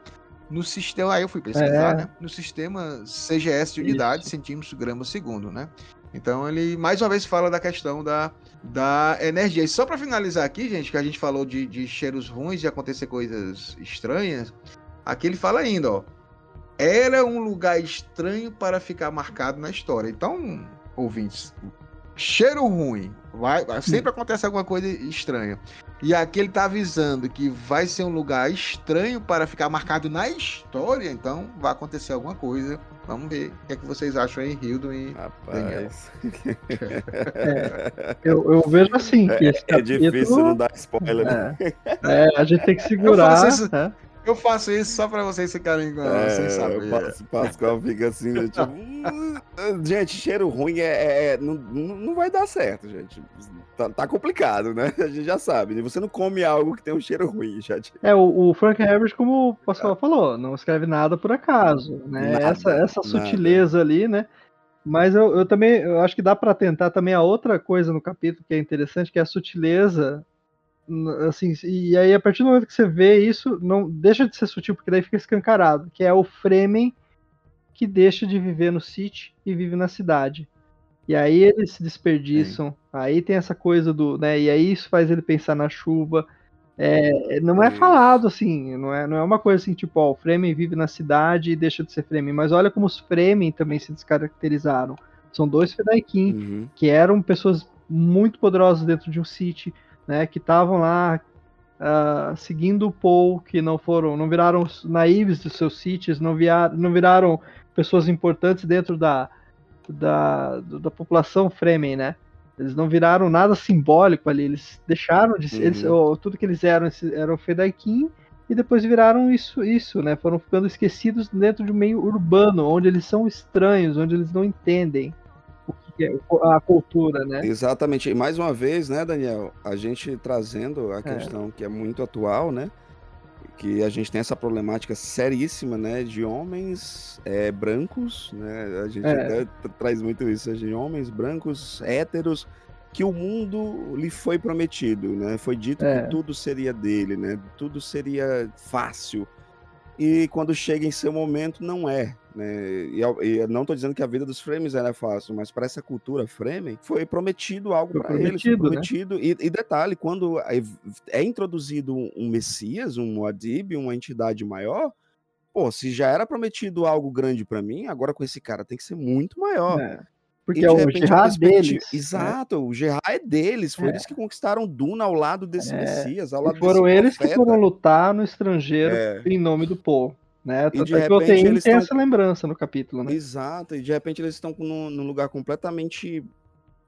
no sistema. Aí eu fui pesquisar, é. né? No sistema CGS de unidade, Isso. centímetros, gramas, segundo, né? Então ele mais uma vez fala da questão da, da energia. E só para finalizar aqui, gente, que a gente falou de, de cheiros ruins, de acontecer coisas estranhas. Aqui ele fala ainda, ó era um lugar estranho para ficar marcado na história. Então, ouvintes, cheiro ruim, vai, sempre acontece alguma coisa estranha. E aqui ele está avisando que vai ser um lugar estranho para ficar marcado na história, então vai acontecer alguma coisa. Vamos ver o que, é que vocês acham aí, Hildo e Rapaz. É, eu, eu, vejo assim que é, é difícil não dar spoiler. Né? É, é, a gente tem que segurar. Eu eu faço isso só pra vocês ficarem é, sem saber. Passo, Pascoal fica assim, né, tipo, hum, gente, cheiro ruim é, é, é, não, não vai dar certo, gente. Tá, tá, complicado, né? A gente já sabe. Né? Você não come algo que tem um cheiro ruim, já. É, o, o Frank Herbert, como o Pascoal falou, não escreve nada por acaso, né? Nada, essa essa sutileza nada. ali, né? Mas eu, eu também eu acho que dá para tentar também a outra coisa no capítulo que é interessante, que é a sutileza assim, e aí a partir do momento que você vê isso, não deixa de ser sutil, porque daí fica escancarado, que é o Fremen que deixa de viver no City e vive na cidade. E aí eles se desperdiçam, Sim. aí tem essa coisa do, né, e aí isso faz ele pensar na chuva. É, não é falado assim, não é, não é uma coisa assim, tipo, ó, o Fremen vive na cidade e deixa de ser Fremen, mas olha como os Fremen também se descaracterizaram. São dois Fedaikin, uhum. que eram pessoas muito poderosas dentro de um City, né, que estavam lá uh, seguindo o Paul, que não foram, não viraram naives dos seus sítios, não, via, não viraram pessoas importantes dentro da, da, da população Fremen, né? Eles não viraram nada simbólico ali, eles deixaram de ser, uhum. tudo que eles eram, eram Fedaikin, e depois viraram isso, isso, né? Foram ficando esquecidos dentro de um meio urbano, onde eles são estranhos, onde eles não entendem a cultura, né? Exatamente. E mais uma vez, né, Daniel, a gente trazendo a é. questão é. que é muito atual, né? Que a gente tem essa problemática seríssima, né, de homens é, brancos, né? A gente é. traz muito isso, de homens brancos, héteros, que o mundo lhe foi prometido, né? Foi dito que é. tudo seria dele, né? Tudo seria fácil. E quando chega em seu momento, não é. Né? E, e não estou dizendo que a vida dos Fremen era fácil, mas para essa cultura Fremen foi prometido algo para eles. Foi prometido. Né? E, e, detalhe, quando é, é introduzido um Messias, um Muad'Dib, uma entidade maior, pô, se já era prometido algo grande para mim, agora com esse cara tem que ser muito maior. É. Porque é o Gerard deles. Né? Exato, né? o Gerard é deles. Foi é. eles que conquistaram Duna ao lado desse é. Messias. Ao lado foram eles profeta. que foram lutar no estrangeiro é. em nome do povo. Né? E de é repente eles tem essa lembrança no capítulo, né? Exato, e de repente eles estão num, num lugar completamente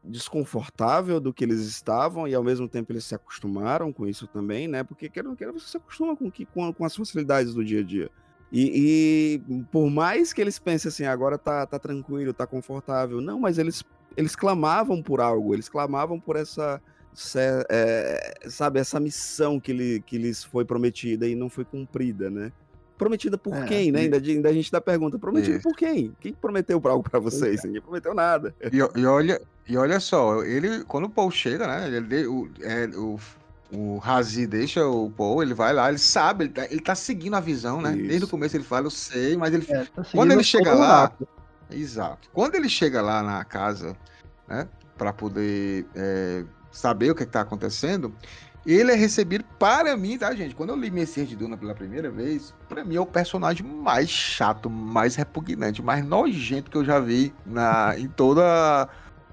desconfortável do que eles estavam, e ao mesmo tempo eles se acostumaram com isso também, né? Porque ou não querendo, você se acostuma com, que, com, com as facilidades do dia a dia. E, e por mais que eles pensem assim, agora tá, tá tranquilo, tá confortável, não, mas eles, eles clamavam por algo, eles clamavam por essa, essa, é, sabe, essa missão que, lhe, que lhes foi prometida e não foi cumprida, né? Prometida por É, quem, né? e- Ainda, ainda a gente dá pergunta, prometida Isso. por quem? Quem prometeu algo pra vocês? Ninguém prometeu nada. E, e olha, e olha só, ele, quando o Paul chega, né? Ele, o, é, o, o Razi deixa o Paul, ele vai lá, ele sabe, ele tá, ele tá seguindo a visão, né? Desde Isso. o começo ele fala, eu sei, mas ele. É, tá Quando ele chega lá. Exato. Quando ele chega lá na casa, né? Pra poder é, saber o que, que tá acontecendo, ele é recebido para mim, tá, gente? Quando eu li Messias de Duna pela primeira vez, pra mim é o personagem mais chato, mais repugnante, mais nojento que eu já vi na, em toda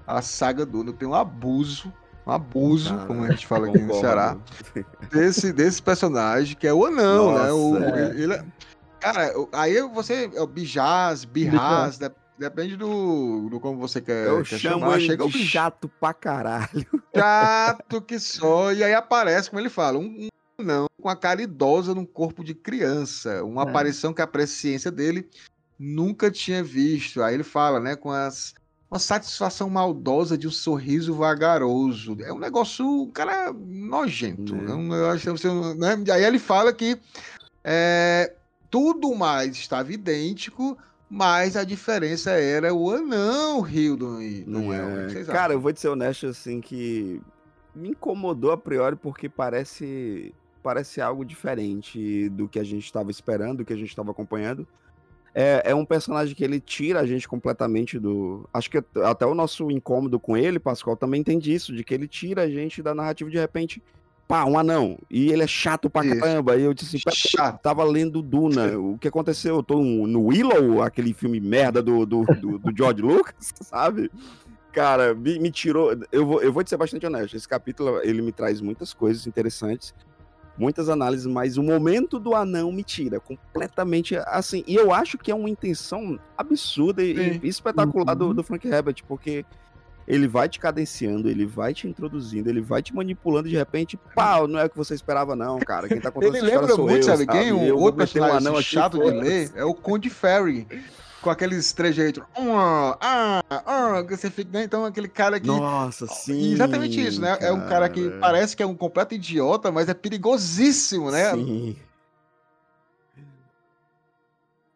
a saga Duna. Tem um abuso, um abuso, como a gente fala aqui no. Ceará, desse, desse personagem, que é o anão, né? O, Nossa, é. ele- ele é- Cara, aí você. É o Bijaz, Birraz, de- depende do, do como você quer, Eu quer chamo chamar. ele Chega de chato pra caralho. chato que só. E aí aparece, como ele fala, um, um anão com a cara idosa num corpo de criança. Uma É. aparição que a presciência dele nunca tinha visto. Aí ele fala, né, com as. Uma satisfação maldosa de um sorriso vagaroso. É um negócio, cara nojento. Né? Um negócio, você- né? Aí ele fala que é, tudo mais estava idêntico, mas a diferença era o anão Hildon e Não Daniel. O é. Cara, eu vou te ser honesto, assim, que me incomodou a priori porque parece parece algo diferente do que a gente estava esperando, do que a gente estava acompanhando. É, é um personagem que ele tira a gente completamente do. Acho que até o nosso incômodo com ele, Pascoal, também tem disso, de que ele tira a gente da narrativa de repente. Pá, um anão. E ele é chato pra Isso. caramba. E eu disse assim, "Pera, Chato. tava lendo Duna. O que aconteceu? Eu tô no Willow, aquele filme merda do, do, do, do George Lucas, sabe? Cara, me, me tirou. Eu vou, eu vou te ser bastante honesto. Esse capítulo ele me traz muitas coisas interessantes, muitas análises, mas o momento do anão me tira completamente assim. E eu acho que é uma intenção absurda e, e espetacular do, Uhum. do Frank Herbert, porque ele vai te cadenciando, ele vai te introduzindo, ele vai te manipulando de repente, pau, não é o que você esperava, não, cara. Quem tá contando Ele lembra muito, eu, sabe quem? Um vou outro meter um personagem anão chato de ler é o Conde Ferry. Com aqueles trejeitos. Ah, ah, ah, que você fica, né? Então, aquele cara que. Nossa, sim. Exatamente isso, né? É um cara que parece que é um completo idiota, mas é perigosíssimo, né? Sim.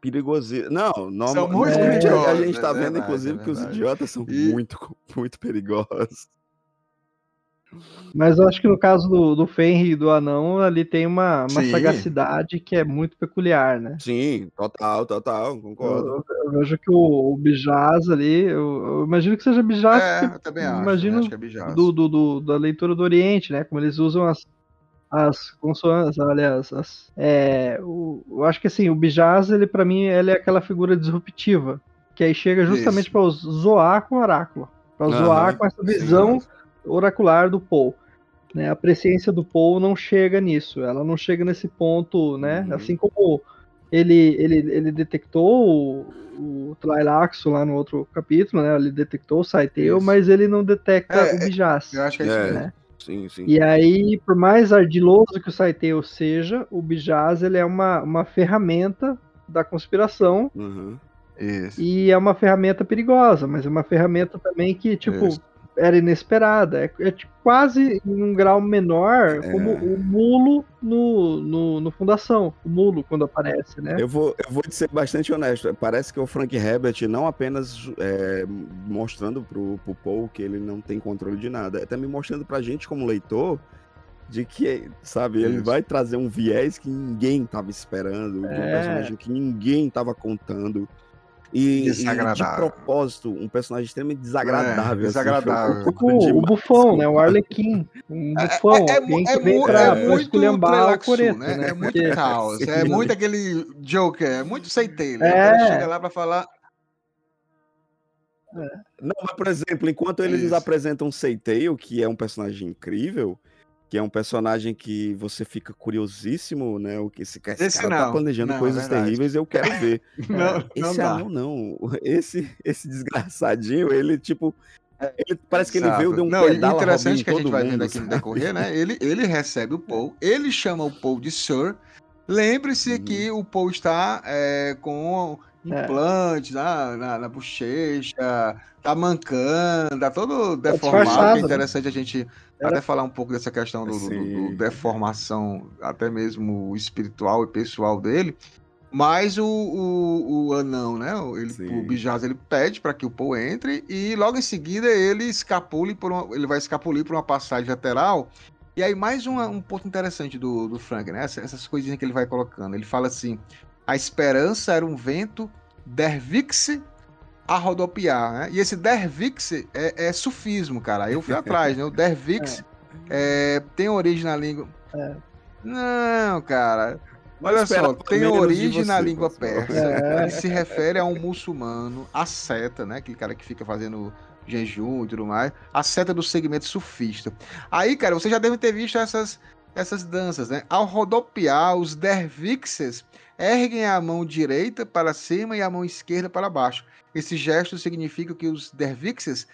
Perigoso. Não. São muito a gente- a perigosos, gente tá é vendo, verdade, inclusive, é que os idiotas são E- muito, muito perigosos. Mas eu acho que no caso do, do Fenrir e do Anão, ali tem uma, uma Sim. sagacidade que é muito peculiar, né? Sim, total, total, concordo. Eu, eu vejo que o, o Bijaz ali, eu, eu imagino que seja Bijaz, É, eu também acho. imagino né? Acho que é Bijaz. do, do, do- da leitura do Oriente, né? Como eles usam as, as consoantes, aliás, as, é, o, eu acho que assim, o Bijaz, ele para mim, ele é aquela figura disruptiva, que aí chega justamente para zoar com o oráculo, para zoar com essa visão oracular do Paul. Né, a presciência do Paul não chega nisso, ela não chega nesse ponto, né? Uhum. Assim como ele, ele, ele detectou o, o Tleilaxo lá no outro capítulo, né? Ele detectou o Saiteu, Isso. mas ele não detecta É, o Bijaz. Eu acho que é isso É. né? Sim, sim. E aí, por mais ardiloso que o Saiteu seja, o Bijaz ele é uma, uma ferramenta da conspiração Uhum. Isso. e é uma ferramenta perigosa, mas é uma ferramenta também que, tipo, Isso. Era inesperada. É, é tipo, quase em um grau menor, É. como o mulo no, no, no Fundação. O mulo, quando aparece, né? Eu vou, eu vou te ser bastante honesto. Parece que o Frank Herbert não apenas é, mostrando pro, pro Paul que ele não tem controle de nada, é também mostrando pra gente como leitor de que, sabe, ele Isso. vai trazer um viés que ninguém tava esperando, de um É. personagem que ninguém tava contando. E, e de Desagradável. propósito, um personagem extremamente desagradável. É, assim, desagradável. eu Tipo o demais bufão, com né? O Arlequim. Um É- bufão. é, é, alguém que é, vem mu- pra, é pra esculhambar o coreto, né? né? É muito Porque- caos. É muito aquele Joker. É muito Seitei. É. É. Chega lá pra falar. Não, mas por exemplo, enquanto eles nos Isso. apresentam Seitei, que é um personagem incrível, que é um personagem que você fica curiosíssimo, né? O que esse, esse, Esse cara tá não, planejando não, coisas é verdade. terríveis, eu quero ver. Não, não esse dá. anão não, esse esse desgraçadinho, ele tipo, ele parece que ele Exato. veio de um Não, interessante que a gente vai mundo, vendo aqui no decorrer, né? Ele, ele recebe o Paul, ele chama o Paul de Sir. Lembre-se Uhum. que o Paul está é, com É. implantes na, na, na bochecha, tá mancando, tá todo deformado. disfarçado, que é né? interessante a gente até falar um pouco dessa questão do, do- do- deformação, até mesmo espiritual e pessoal dele. Mas o, o, o anão, né? o- Ele, Sim. o Bijaz, ele pede para que o Paul entre e logo em seguida ele escapule por uma, ele vai escapulir por uma passagem lateral. E aí mais uma- um ponto interessante do, do Frank, né? Essas, essas coisinhas que ele vai colocando. Ele fala assim: a esperança era um vento dervix a rodopiar, né? E esse dervix é, é sufismo, cara. Aí eu fui atrás, né? O dervix é, tem origem na língua. É. Não, cara. Mas Olha só, tem origem na você, língua pessoal. persa. É. Ele se refere a um muçulmano, a seta, né? Aquele cara que fica fazendo jejum e tudo mais. A seta do segmento sufista. Aí, cara, vocês já devem ter visto essas, essas danças, né? Ao rodopiar, os dervixes erguem a mão direita para cima e a mão esquerda para baixo. Esse gesto significa que os dervixes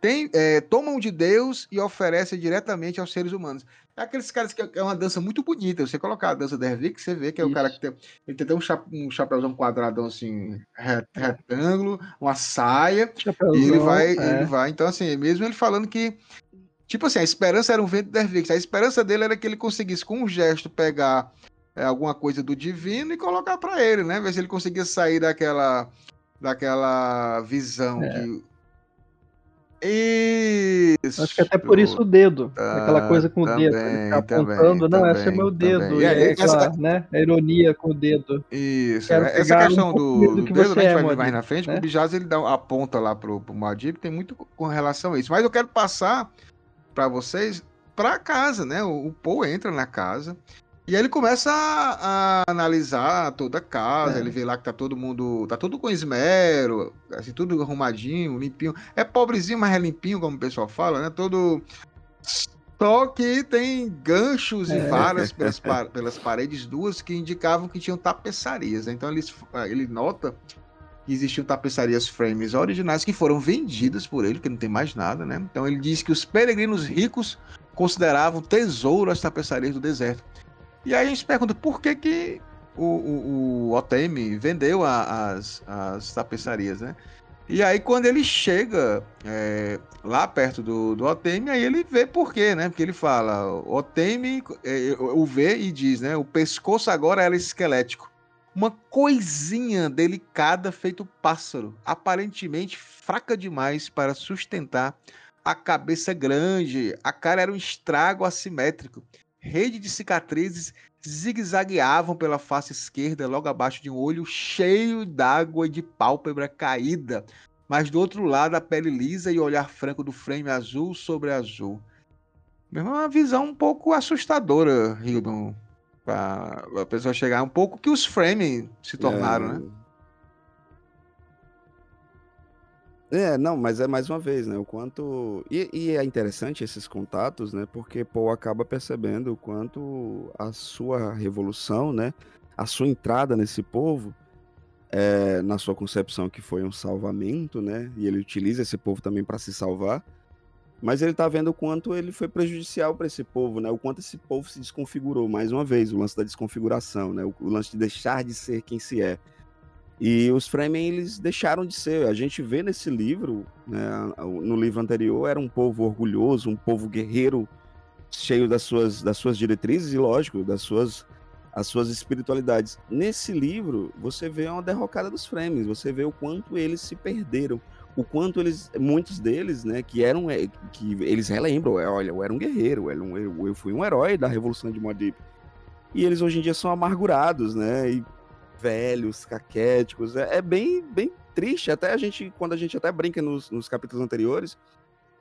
têm, é, tomam de Deus e oferecem diretamente aos seres humanos. É aqueles caras que é uma dança muito bonita. Você colocar a dança Dervix, você vê que é o Isso. cara que tem, ele tem até um, cha, um chapéuzão quadradão assim, re- retângulo, uma saia, Chapéuzão, e ele vai, é. ele vai. Então, assim, mesmo ele falando que. Tipo assim, a esperança era um vento Dervix. A esperança dele era que ele conseguisse, com um gesto, pegar é, alguma coisa do divino e colocar pra ele, né? Ver se ele conseguia sair daquela, daquela visão É. que. Isso. Acho que até por isso o dedo. Tá, aquela coisa com o dedo. também, Ele também, apontando, não, esse é também, meu dedo. também. E aí, aquela, essa- né, a ironia com o dedo. Isso, Quero é, essa questão um do, do que dedo, né, a gente é, vai ver mais na frente, né? o Bijaz ele dá, aponta lá pro, pro Moadib, tem muito com relação a isso. Mas eu quero passar para vocês para casa, né? O, o Paul entra na casa e aí ele começa a, a analisar toda a casa, É. ele vê lá que tá todo mundo, tá tudo com esmero, assim, tudo arrumadinho, limpinho. É pobrezinho, mas é limpinho, como o pessoal fala, né? Todo só que tem ganchos e É. varas pelas, pelas paredes duas que indicavam que tinham tapeçarias. né? Então eles, ele nota que existiam tapeçarias frames originais que foram vendidas por ele, porque não tem mais nada, né? Então ele diz que os peregrinos ricos consideravam tesouro as tapeçarias do deserto. E aí a gente pergunta por que, que o, o, o OTM vendeu a- as, as tapeçarias, né? E aí quando ele chega é, lá perto do, do OTM, aí ele vê por quê, né? Porque ele fala, o OTM, é, o vê e diz, né? O pescoço agora era esquelético. Uma coisinha delicada feito pássaro, aparentemente fraca demais para sustentar a cabeça grande. A cara era um estrago assimétrico. Rede de cicatrizes zigue-zagueavam pela face esquerda, logo abaixo de um olho cheio d'água e de pálpebra caída. Mas do outro lado, a pele lisa e o olhar franco do frame azul sobre azul. Mesmo uma visão um pouco assustadora, Hildon. Pra a pessoa chegar um pouco que os frames se tornaram, né? É, não, mas é mais uma vez, né? O quanto. E, e é interessante esses contatos, né? Porque Paul acaba percebendo o quanto a sua revolução, né? A sua entrada nesse povo, é, na sua concepção que foi um salvamento, né? E ele utiliza esse povo também para se salvar. Mas ele tá vendo o quanto ele foi prejudicial para esse povo, né? O quanto esse povo se desconfigurou, mais uma vez, o lance da desconfiguração, né? O, o lance de deixar de ser quem se é. E os Fremen, eles deixaram de ser. A gente vê nesse livro, né, no livro anterior, era um povo orgulhoso, um povo guerreiro, cheio das suas, das suas diretrizes e, lógico, das suas, as suas espiritualidades. Nesse livro, você vê uma derrocada dos Fremen, você vê o quanto eles se perderam, o quanto eles, muitos deles, né, que eram, é, que eles relembram, é, olha, eu era um guerreiro, eu, fui um herói da Revolução de Modip. E eles hoje em dia são amargurados, né, e velhos, caquéticos. É, é bem, bem triste. Até a gente, quando a gente até brinca nos, nos capítulos anteriores,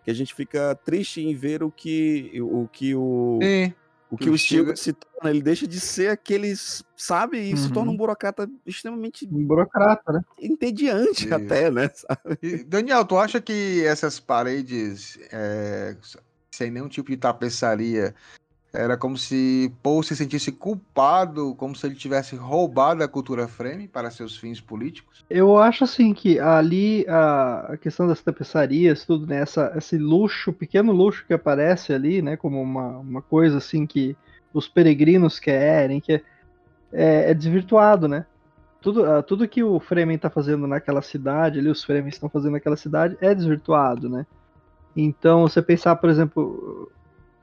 que a gente fica triste em ver o que o que o, Sim. o que que o o Steel Steel- se torna. Ele deixa de ser aqueles, sabe, e se Uhum. torna um burocrata extremamente Um burocrata, né? entediante até, né? sabe? E, Daniel, tu acha que essas paredes é, sem nenhum tipo de tapeçaria Era como se Paul se sentisse culpado, como se ele tivesse roubado a cultura frame para seus fins políticos? Eu acho assim que ali a, a questão das tapeçarias, tudo, né? Essa, esse luxo, pequeno luxo que aparece ali, né? Como uma, uma coisa assim que os peregrinos querem, que é, é, é desvirtuado, né? Tudo, uh, tudo que o Fremen está fazendo naquela cidade, ali os Fremen estão fazendo naquela cidade, é desvirtuado, né? Então, você pensar, por exemplo,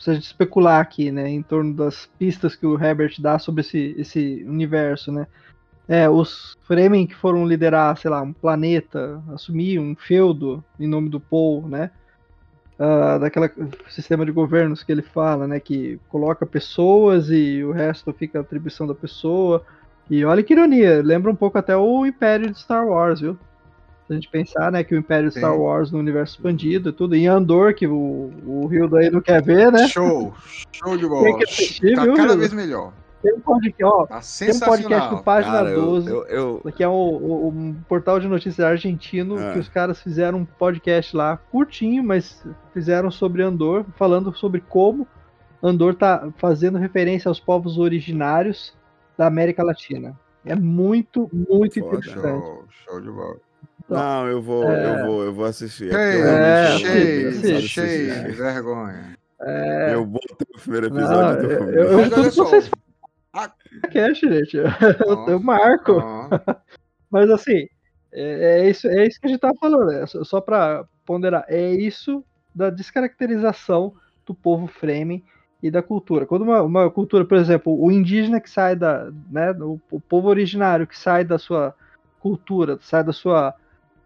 se a gente especular aqui, né, em torno das pistas que o Herbert dá sobre esse, esse universo, né? É, os Fremen que foram liderar, sei lá, um planeta, assumir um feudo em nome do Paul, né? Uh, daquela sistema de governos que ele fala, né? Que coloca pessoas e o resto fica atribuição da pessoa. E olha que ironia, lembra um pouco até o Império de Star Wars, viu? A gente pensar, né, que o Império Sim. Star Wars no universo expandido e tudo, em Andor, que o, o Rio aí não quer ver, né? Show! Show de bola! Tem que assistir, tá viu, cada vez melhor. Tem um podcast, ó, tá tem um podcast do Página Cara, 12, eu, eu, eu... que é o, um portal de notícias argentino, é. que os caras fizeram um podcast lá, curtinho, mas fizeram sobre Andor, falando sobre como Andor tá fazendo referência aos povos originários da América Latina. É muito, muito Foda. interessante. Show, show de bola. Não, eu vou, é... eu vou, eu vou assistir. É, cheio, cheio, vergonha. É... Eu botei o primeiro episódio Não, do Eu, eu, eu, vocês podcast, gente. Eu, eu marco. Mas assim, é, é, isso, é isso que a gente tava falando, né? Só para ponderar, é isso da descaracterização do povo Fremen e da cultura. Quando uma, uma, cultura, por exemplo, o indígena que sai da, né, o, o, povo originário que sai da sua cultura, sai da sua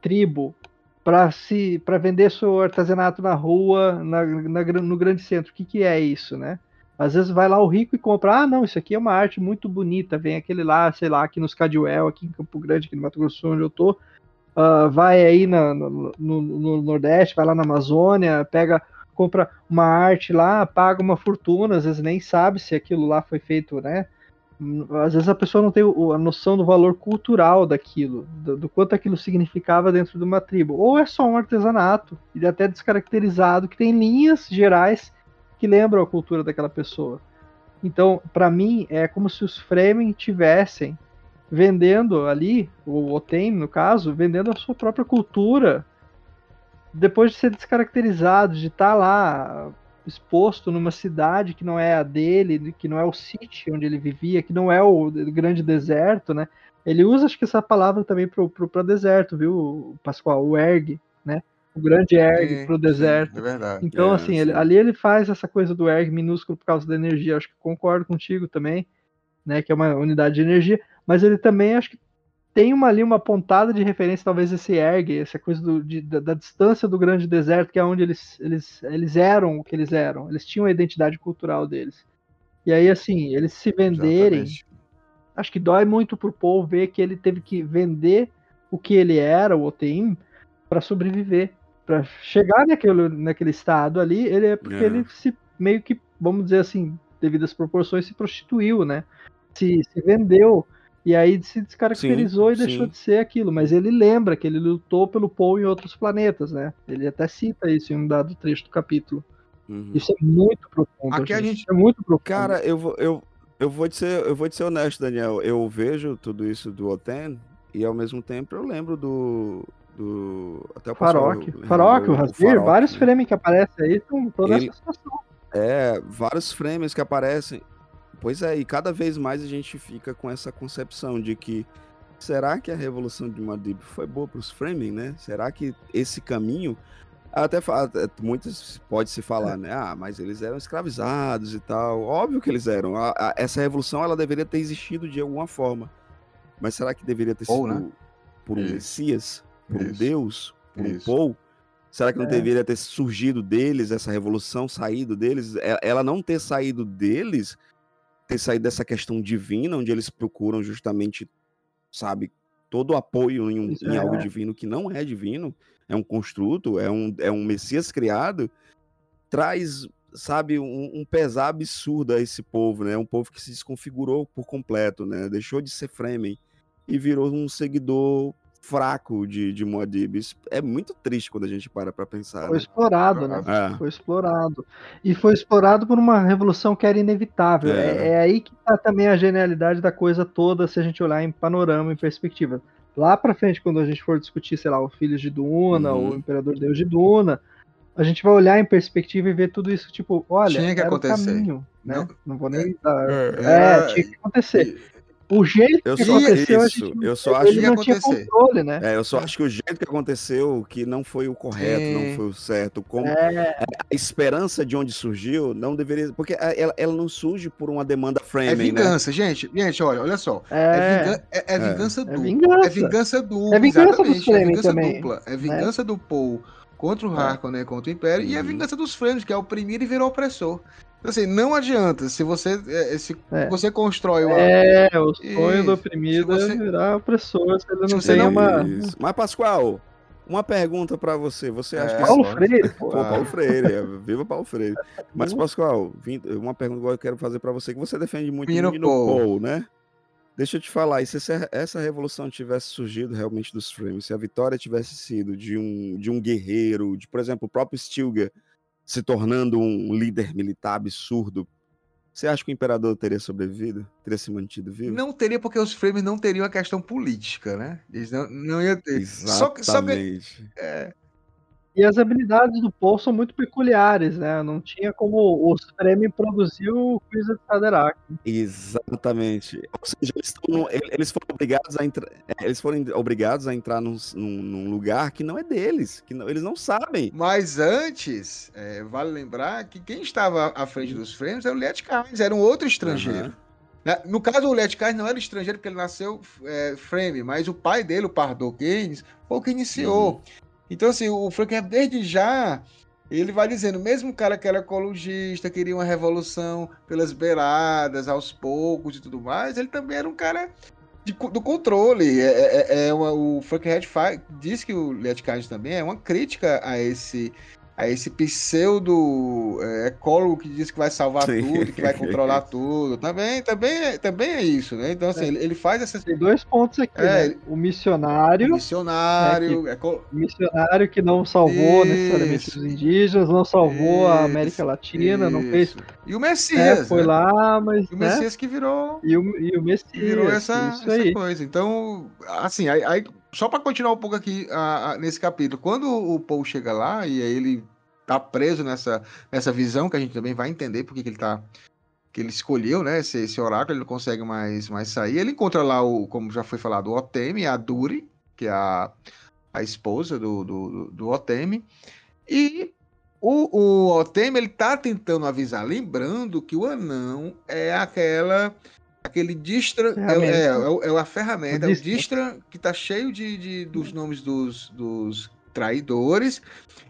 tribo para se para vender seu artesanato na rua, na, na, no grande centro. O que, que é isso, né? Às vezes vai lá o rico e compra, ah, não, isso aqui é uma arte muito bonita, vem aquele lá, sei lá, aqui nos Cadwell, aqui em Campo Grande, aqui no Mato Grosso, onde eu tô, uh, vai aí na, no, no, no, Nordeste, vai lá na Amazônia, pega, compra uma arte lá, paga uma fortuna, às vezes nem sabe se aquilo lá foi feito, né? Às vezes a pessoa não tem a noção do valor cultural daquilo, do, do quanto aquilo significava dentro de uma tribo. Ou é só um artesanato, ele é até descaracterizado, que tem linhas gerais que lembram a cultura daquela pessoa. Então, para mim, é como se os Fremen tivessem vendendo ali, o Otem, no caso, vendendo a sua própria cultura, depois de ser descaracterizado, de estar tá lá exposto numa cidade que não é a dele, que não é o sítio onde ele vivia, que não é o grande deserto, né? Ele usa, acho que essa palavra também para deserto, viu, Pascoal? O erg, né? o grande erg para o deserto. É verdade. Então, é, assim, ele, ali ele faz essa coisa do erg minúsculo por causa da energia. Acho que concordo contigo também, né? Que é uma unidade de energia. Mas ele também acho que tem uma, ali uma pontada de referência, talvez esse erg, essa coisa do, de, da, da, distância do grande deserto, que é onde eles, eles, eles eram o que eles eram. Eles tinham a identidade cultural deles. E aí, assim, eles se venderem. Exatamente. Acho que dói muito pro povo ver que ele teve que vender o que ele era, o OTIM, para sobreviver para chegar naquele, naquele estado ali, ele é porque é. ele se meio que, vamos dizer assim, devido às proporções, se prostituiu, né? Se, se vendeu e aí se descaracterizou sim, e deixou sim. de ser aquilo. Mas ele lembra que ele lutou pelo Paul em outros planetas, né? Ele até cita isso em um dado trecho do capítulo. Uhum. Isso é muito profundo. Aqui a gente é muito profundo. Cara, eu vou, eu, eu vou te ser, eu vou te ser honesto, Daniel. Eu vejo tudo isso do Oten e ao mesmo tempo eu lembro do do. Até o Farok. Farok, o Rasir, vários né? frames que aparecem aí estão toda Ele... essa situação. É, vários frames que aparecem. Pois é, e cada vez mais a gente fica com essa concepção de que será que a revolução de Madib foi boa para os framing, né? Será que esse caminho até muitas pode se falar, é. né? Ah, mas eles eram escravizados e tal. Óbvio que eles eram. A, a, essa revolução ela deveria ter existido de alguma forma. Mas será que deveria ter Ou, sido né? por um Isso. Messias? por um Deus, por Isso. um Paul? Será que não é. deveria ter surgido deles essa revolução, saído deles? Ela não ter saído deles, ter saído dessa questão divina, onde eles procuram justamente, sabe, todo o apoio em, um, em algo divino que não é divino, é um construto, é um, é um Messias criado, traz, sabe, um, um pesar absurdo a esse povo, né? Um povo que se desconfigurou por completo, né? Deixou de ser Fremen e virou um seguidor fraco de, de Muad'Dib. Isso é muito triste quando a gente para pra pensar. Foi né? explorado, né? É. Foi explorado. E foi explorado por uma revolução que era inevitável. É. É, é aí que tá também a genialidade da coisa toda, se a gente olhar em panorama, em perspectiva. Lá pra frente, quando a gente for discutir, sei lá, o Filhos de Duna, Uhum. o Imperador Deus de Duna, a gente vai olhar em perspectiva e ver tudo isso, tipo, olha, Tinha que era acontecer. o caminho, né? Não- Não, vou nem dar... É, É, tinha que acontecer. O jeito Eu que só- aconteceu, isso, gente eu só ele acho que não ia tinha acontecer. controle, né? É, eu só acho que o jeito que aconteceu, que não foi o correto, Sim. não foi o certo. Como É, a esperança de onde surgiu não deveria. Porque ela, ela não surge por uma demanda É framing, né? vingança, gente. Gente, olha, olha só. É, é, é- é vingança é dupla. vingança. É vingança dupla. É vingança é vingança dupla. É vingança do Paul contra o Harkonnen, contra o Império, e é Uhum. vingança dos Fremen, que é oprimir e virar opressor. Então, assim, não adianta. Se você, é, se É. você constrói uma. É, o sonho do oprimido Se você- é virar opressor se ele Se não você tem não- uma. Isso. Mas, Pascoal, uma pergunta pra você. Você acha É. que Paulo isso- Freire, pô. Pô, Paulo Freire, é, viva Paulo Freire. Mas, Pascoal, vim- uma pergunta que eu quero fazer pra você, que você defende muito o. Paul, né? Deixa eu te falar, e se essa, revolução tivesse surgido realmente dos frames, se a vitória tivesse sido de um, de um guerreiro, de, por exemplo, o próprio Stilgar se tornando um líder militar absurdo, você acha que o imperador teria sobrevivido? Teria se mantido vivo? Não teria, porque os Fremen não teriam a questão política, né? Eles não, não ia ter. Só que, só que Exatamente. E as habilidades do Paul são muito peculiares, né? Não tinha como os Fremen produzir o Quiz de. Exatamente. Ou seja, eles, eles foram obrigados a entrar, eles foram obrigados a entrar num, num- num lugar que não é deles, que não- eles não sabem. Mas antes, é, vale lembrar que quem estava à frente dos Fremen era o Liet Kynes, era um outro estrangeiro. Né? No caso, o Liet Kynes não era estrangeiro porque ele nasceu é, Frame, mas o pai dele, o Pardo Keynes, foi o que iniciou. Uhum. Então, assim, o Frank desde já, ele vai dizendo, mesmo o cara que era ecologista, queria uma revolução pelas beiradas, aos poucos e tudo mais, ele também era um cara de do controle. É, é- é uma- o Frank Red diz que o Liet Kynes também é uma crítica a esse a esse pseudo é, ecólogo que diz que vai salvar Sim. tudo, que vai controlar tudo. Também, também, é- também é isso, né? Então, assim, ele, ele faz essas Tem dois pontos aqui, É, né? O missionário, missionário, eco- o missionário que não salvou necessariamente Isso. os indígenas, não salvou a Isso, América Latina, não fez. Isso. E o É, Messias. foi né? lá, mas. E o né? Messias que virou, E o, e o Messias. que virou essa, isso essa coisa. Então, assim, aí, aí- só para continuar um pouco aqui a- a- nesse capítulo, quando o Paul chega lá e aí ele tá preso nessa, nessa visão, que a gente também vai entender porque que ele tá. Que ele escolheu, né? Esse, esse oráculo, ele não consegue mais, mais sair. Ele encontra lá, o, como já foi falado, o Otemi, a Duri, que é a, a esposa do, do, do Otemi. E o, o Otemi, ele tá tentando avisar, lembrando que o anão é aquela. Aquele distra. É, é, é, é a ferramenta, O é o distra. distra que tá cheio de, de- dos nomes dos, dos traidores.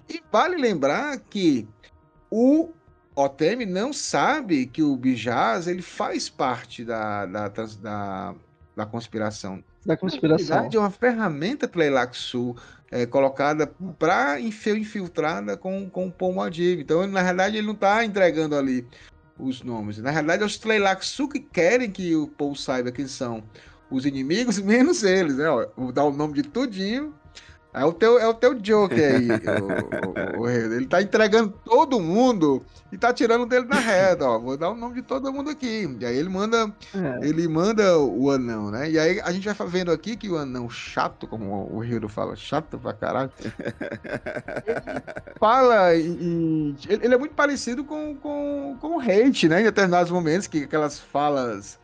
E vale lembrar que o Otemi não sabe que o Bijaz ele faz parte da, da, da, da conspiração. Da Na conspiração. verdade, é uma ferramenta Tleilaxu é, colocada para infiltrada com, com o Pomodib. Então, ele, na realidade, ele não está entregando ali os nomes. Na realidade, é os Tleilaxu que querem que o Paul saiba quem são os inimigos, menos eles, né? Ó, Vou dar o nome de tudinho. É o teu, é o teu joke aí, o, o, o. Ele tá entregando todo mundo e tá tirando dele da reta, ó. Vou dar o nome de todo mundo aqui. E aí ele manda É. ele manda o anão, né? E aí a gente vai vendo aqui que o anão chato, como o Hiro fala, chato pra caralho. ele fala e, e- ele é muito parecido com, com, com o hate, né? Em determinados momentos, que aquelas falas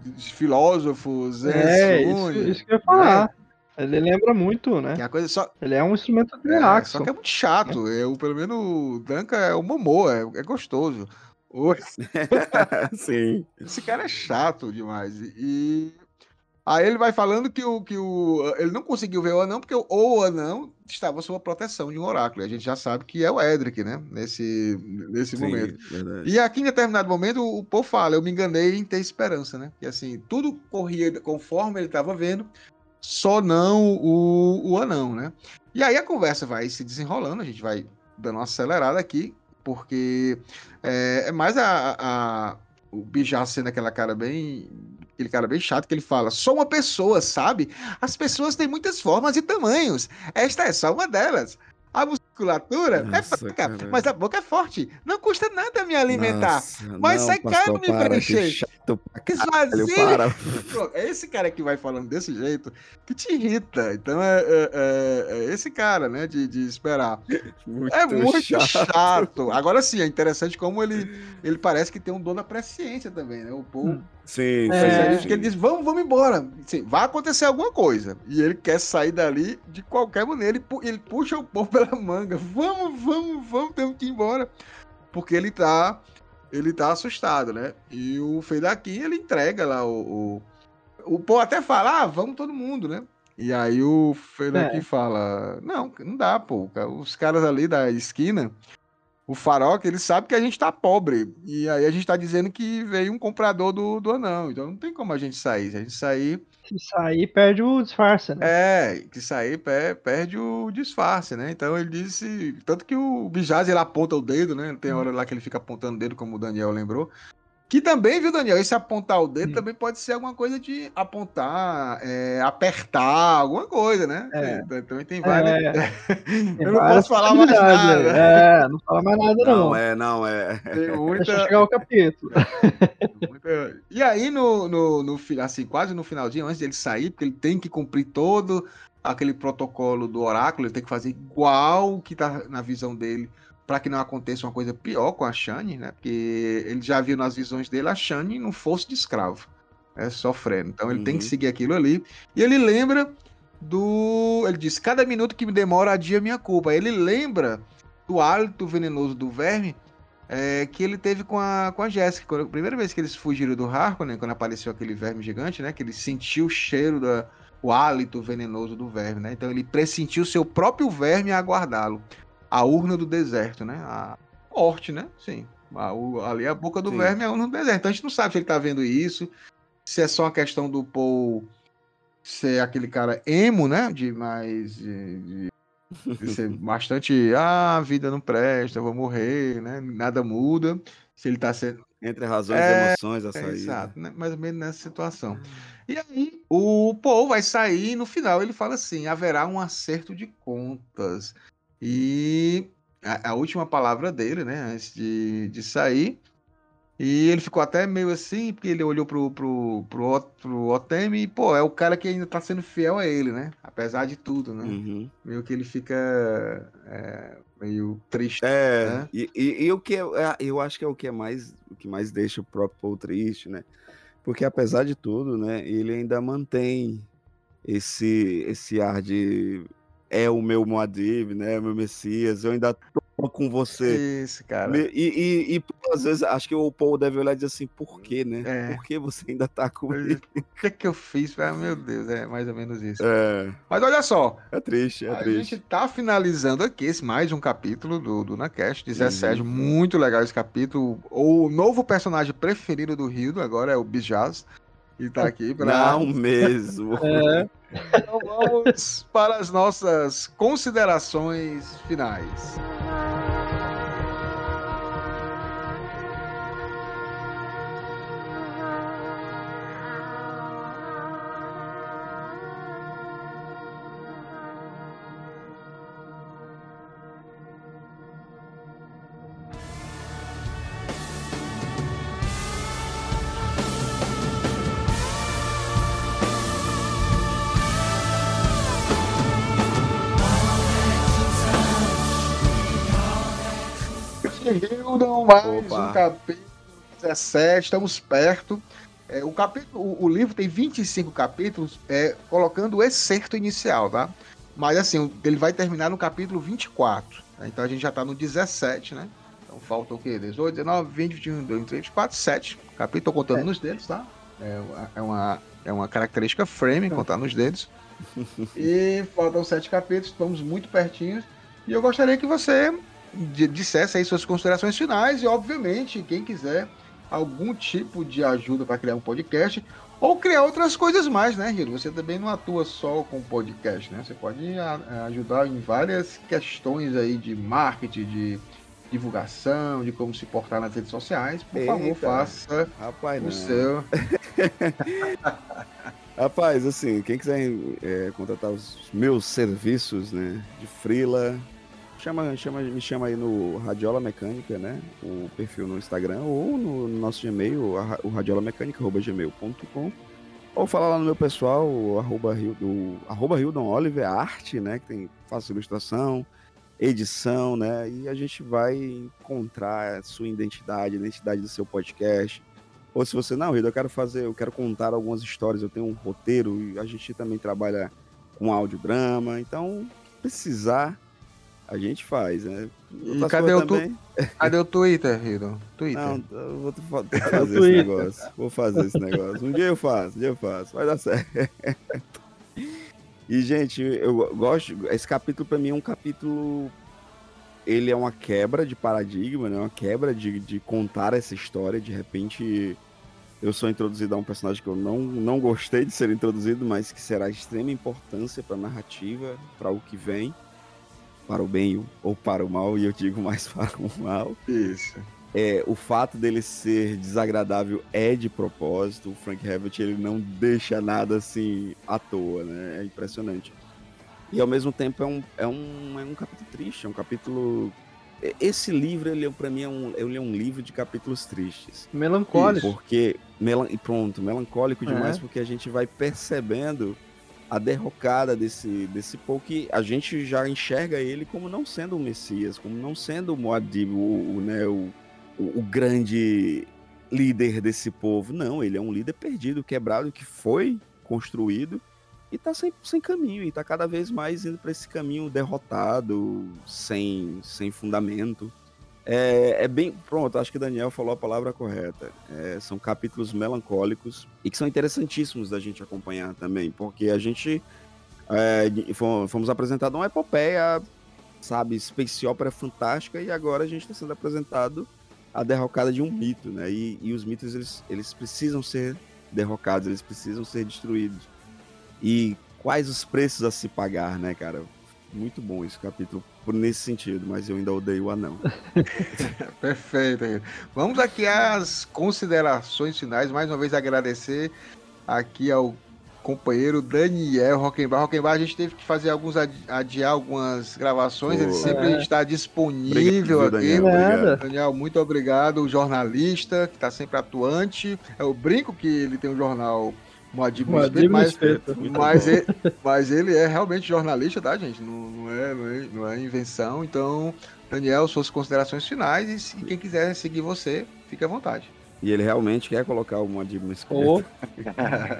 de filósofos, É, isso, Enzuni, isso que eu ia falar. Ele lembra muito, né? é a coisa só, Ele é um instrumento de é, relaxo. só que é muito chato. Eu, pelo menos o Danka é o Momô, é, é gostoso. O- Sim. Esse cara é chato demais. E aí ele vai falando que o, que o ele não conseguiu ver o anão porque o, o anão estava sob a proteção de um oráculo. E a gente já sabe que é o Edric, né? Nesse, nesse Sim, momento. verdade. E aqui em determinado momento o, o Paul fala, eu me enganei em ter esperança, né? Que assim, tudo corria conforme ele estava vendo, só não o, o anão, né? E aí a conversa vai se desenrolando, a gente vai dando uma acelerada aqui, porque é, é mais a, a- o Bijar sendo aquela cara bem aquele cara bem chato que ele fala: sou uma pessoa, sabe? As pessoas têm muitas formas e tamanhos. Esta é só uma delas. A musculatura é Nossa, fraca, cara. mas a boca é forte. Não custa nada me alimentar. Nossa, Mas não, sai pastor, caro me preencher. Chato pra caralho, Esvazia. para. É esse cara que vai falando desse jeito que te irrita. Então é, é- é- é esse cara, né? De, de esperar. Muito É muito chato. chato. Agora sim, é interessante como ele, ele parece que tem um dom da presciência também, né? O Paul. Hum. Sim, É. que ele diz: vamos, vamos embora. Assim, vai acontecer alguma coisa. E ele quer sair dali de qualquer maneira. Ele, pu- ele puxa o povo pela manga. Vamos, vamos, vamos, temos que ir embora. Porque ele tá. Ele tá assustado, né? E o Feidaquim, ele entrega lá o. O, o Paul até fala: ah, vamos todo mundo, né? E aí o Feidaquim É. fala: não, não dá, pô. Os caras ali da esquina. O Faroque, ele sabe que a gente tá pobre. E aí a gente tá dizendo que veio um comprador do, do anão. Então não tem como a gente sair. Se a gente sair. Se sair, perde o disfarce, né? É, que sair pe- perde o disfarce, né? Então ele disse. Tanto que o Bijaz ele aponta o dedo, né? Tem hora lá que ele fica apontando o dedo, como o Daniel lembrou. Que também, viu, Daniel? Esse apontar o dedo Hum. também pode ser alguma coisa de apontar, é, apertar, alguma coisa, né? É. Tem- Também tem várias. Tem Eu não várias posso falar mais nada. É, não fala mais nada, não. Não, é, não, é. Tem Deixa muita. chegar o capítulo. Muita- E aí, no, no, no, assim, quase no finalzinho, antes dele sair, porque ele tem que cumprir todo aquele protocolo do oráculo, ele tem que fazer igual o que tá na visão dele, para que não aconteça uma coisa pior com a Shani, né? Porque ele já viu nas visões dele a Shani num fosso de escravo, né? sofrendo. Então ele tem que Uhum. seguir aquilo ali. E ele lembra do. Ele diz: cada minuto que me demora adia minha culpa. Ele lembra do hálito venenoso do verme é, que ele teve com a, com a Jéssica. Quando- A primeira vez que eles fugiram do Harkonnen, quando apareceu aquele verme gigante, né? Que ele sentiu o cheiro, da, o hálito venenoso do verme, né? Então ele pressentiu seu próprio verme a aguardá-lo. A urna do deserto, né? A morte, né? Sim. A- o- ali a boca do Sim. verme é a urna do deserto. Então a gente não sabe se ele tá vendo isso, se é só uma questão do Paul ser aquele cara emo, né? De mais. de- de- ser bastante. Ah, a vida não presta, eu vou morrer, né? Nada muda. Se ele tá sendo. Entre razões É, e emoções, a É, saída. exato, né? mais ou menos nessa situação. E aí, o Paul vai sair e no final ele fala assim: haverá um acerto de contas. E a, a última palavra dele, né, antes de, de sair. E ele ficou até meio assim, porque ele olhou pro, pro, pro, pro Otemi e, pô, é o cara que ainda tá sendo fiel a ele, né? Apesar de tudo, né? Uhum. Meio que ele fica é, meio triste. É, né? e, e, e o que é, é, eu acho que é o que é mais o que mais deixa o próprio Paul triste, né? Porque apesar de tudo, né, ele ainda mantém esse esse ar de é o meu Moadib, né, meu Messias, eu ainda tô com você. Isso, cara. E, e, e, pô, às vezes acho que o Paul deve olhar e dizer assim, por quê, né? É. Por que você ainda tá comigo? O que é que eu fiz? Ah, meu Deus, é mais ou menos isso. É, Mas olha só, é triste, é a triste. gente tá finalizando aqui esse mais um capítulo do, do NaCast, 17, Uhum. muito legal esse capítulo. O novo personagem preferido do Rio agora é o Bijaz, e tá aqui pra... Não mesmo. É, Então vamos para as nossas considerações finais. Mais Opa. um capítulo 17, estamos perto. É, o, capítulo, o, o livro tem 25 capítulos, é, colocando o excerto inicial, tá? Mas assim, ele vai terminar no capítulo 24. né? Então a gente já tá no 17, né? Então falta o quê? 18, 19, 20, 21, 22, 23, 24, 7. Capítulo, tô contando É. nos dedos, tá? É, uma- é, uma, é uma característica frame, contar nos dedos. e faltam sete capítulos, estamos muito pertinhos. E eu gostaria que você dissesse aí suas considerações finais e, obviamente, quem quiser algum tipo de ajuda para criar um podcast ou criar outras coisas mais, né, Hiro? Você também não atua só com podcast, né? Você pode ajudar em várias questões aí de marketing, de divulgação, de como se portar nas redes sociais, por Eita, favor, faça rapaz, o não. seu. rapaz, assim, quem quiser é, contratar os meus serviços, né, de frila, chama, chama, me chama aí no Radiola Mecânica, né, o perfil no Instagram ou no, nosso Gmail, o radiolamecanica@gmail.com. Ou fala lá no meu pessoal, o arroba, arroba Hildon Oliver Arte, né? Que tem, faço ilustração, edição, né? E a gente vai encontrar sua identidade, a identidade do seu podcast. Ou se você, não, Rio, eu quero fazer, eu quero contar algumas histórias, eu tenho um roteiro, e a gente também trabalha com audiodrama. Então, precisar, a gente faz, né? E cadê o, também... tu... cadê o Twitter, Rio? Twitter. Não, eu vou fazer esse negócio. Vou fazer esse negócio. Um dia eu faço, um dia eu faço. Vai dar certo. E, gente, eu gosto. Esse capítulo, para mim, é um capítulo. Ele é uma quebra de paradigma, né? Uma quebra de, de contar essa história. De repente, eu sou introduzido a um personagem que eu não, não gostei de ser introduzido, mas que será de extrema importância para a narrativa, para o que vem, para o bem ou para o mal, e eu digo mais para o mal. Isso é, o fato dele ser desagradável é de propósito. O Frank Herbert ele não deixa nada assim à toa, né? É impressionante. E ao mesmo tempo é um, é um, é um capítulo triste, é um capítulo. Esse livro, ele para mim é um, ele é um livro de capítulos tristes. Melancólico. Porque. Melan... Pronto, melancólico demais, é. porque a gente vai percebendo a derrocada desse, desse Paul que a gente já enxerga ele como não sendo o Messias, como não sendo o Moadib, o, o, né, o, o grande líder desse povo. Não, ele é um líder perdido, quebrado, que foi construído e está sem, sem caminho, e está cada vez mais indo para esse caminho derrotado, sem, sem fundamento. É, é, bem. Pronto, acho que Daniel falou a palavra correta. É, são capítulos melancólicos e que são interessantíssimos da gente acompanhar também, porque a gente é, fomos apresentados uma epopeia, sabe, space opera fantástica, e agora a gente está sendo apresentado a derrocada de um mito, né? E, e os mitos eles, eles precisam ser derrocados, eles precisam ser destruídos. E quais os preços a se pagar, né, cara? Muito bom esse capítulo por nesse sentido, mas eu ainda odeio o anão. Perfeito. Vamos aqui às considerações finais. Mais uma vez agradecer aqui ao companheiro Daniel Rockenbach. Rockenbach, a gente teve que fazer alguns adiar algumas gravações, Pô, ele sempre é. está disponível obrigado, aqui. Daniel, Daniel, muito obrigado. O jornalista, que está sempre atuante. É o brinco que ele tem um jornal Moadib Respeito, mas, mas, ele, mas ele é realmente jornalista, tá, gente? Não, não, é, não, é, não é invenção. Então, Daniel, suas considerações finais e, e quem quiser seguir você, fique à vontade. E ele realmente quer colocar o Moadib no espeto. Oh.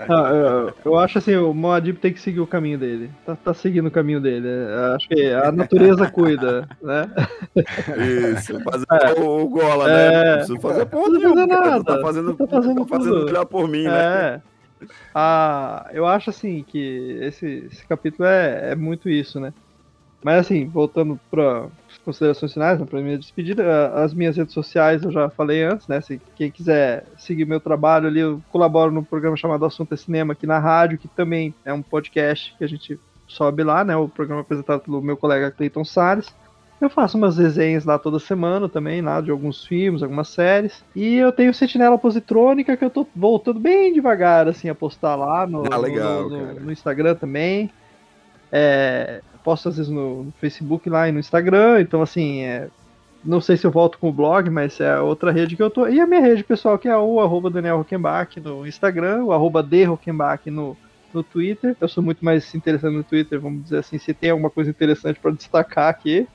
ah, eu, eu, acho assim, o Moadib tem que seguir o caminho dele. Tá, tá seguindo o caminho dele. Acho que a natureza cuida, né? Isso, fazer é. o, o, gola, né? é. né? Não preciso fazer porra nenhuma. Nada. Tá fazendo, tá fazendo, tá fazendo melhor por mim, né? é. né? Ah, eu acho assim que esse, esse capítulo é, é muito isso, né? Mas assim, voltando para considerações finais, né, para minha despedida, as minhas redes sociais eu já falei antes, né? Se quem quiser seguir meu trabalho ali, eu colaboro no programa chamado Assunto é Cinema aqui na rádio, que também é um podcast que a gente sobe lá, né? O programa apresentado pelo meu colega Cleiton Salles. Eu faço umas resenhas lá toda semana também, lá de alguns filmes, algumas séries. E eu tenho Sentinela Positrônica, que eu tô voltando bem devagar, assim, a postar lá no, ah, legal, no, no, no Instagram também. É, posto às vezes no, Facebook lá e no Instagram, então assim, é, não sei se eu volto com o blog, mas é outra rede que eu tô. E a minha rede pessoal, que é o arroba Daniel Rockenbach no Instagram, o arroba Rockenbach no, no Twitter. Eu sou muito mais interessante no Twitter, vamos dizer assim, se tem alguma coisa interessante para destacar aqui.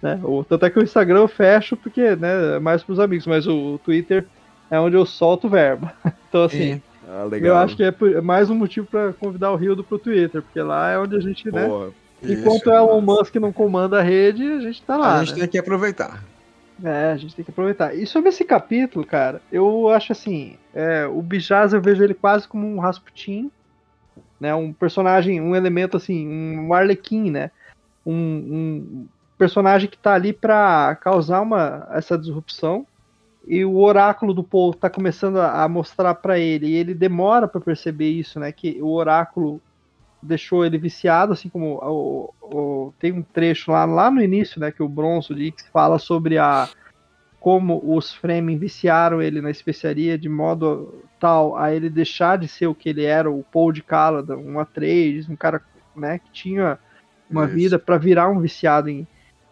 Né? O, tanto é que o Instagram eu fecho porque né, é mais pros amigos, mas o, o Twitter é onde eu solto verba. Então, assim, ah, eu acho que é mais um motivo para convidar o Rildo pro Twitter, porque lá é onde a gente, né, Boa. né? Enquanto o Elon Musk não comanda a rede, a gente tá lá. A gente né? tem que aproveitar. É, a gente tem que aproveitar. E sobre esse capítulo, cara, eu acho assim, é, o Bijaz eu vejo ele quase como um Rasputin, né? Um personagem, um elemento assim, um Arlequim, né? Um, um personagem que tá ali para causar uma essa disrupção. E o oráculo do povo tá começando a, a mostrar para ele, e ele demora para perceber isso, né? Que o oráculo deixou ele viciado, assim como o, o, tem um trecho lá, lá no início, né, que o Bronson Dix fala sobre a como os Fremen viciaram ele na especiaria de modo tal a ele deixar de ser o que ele era, o Paul de Caladan, um Atreides, um cara né, que tinha uma Isso. vida para virar um viciado em,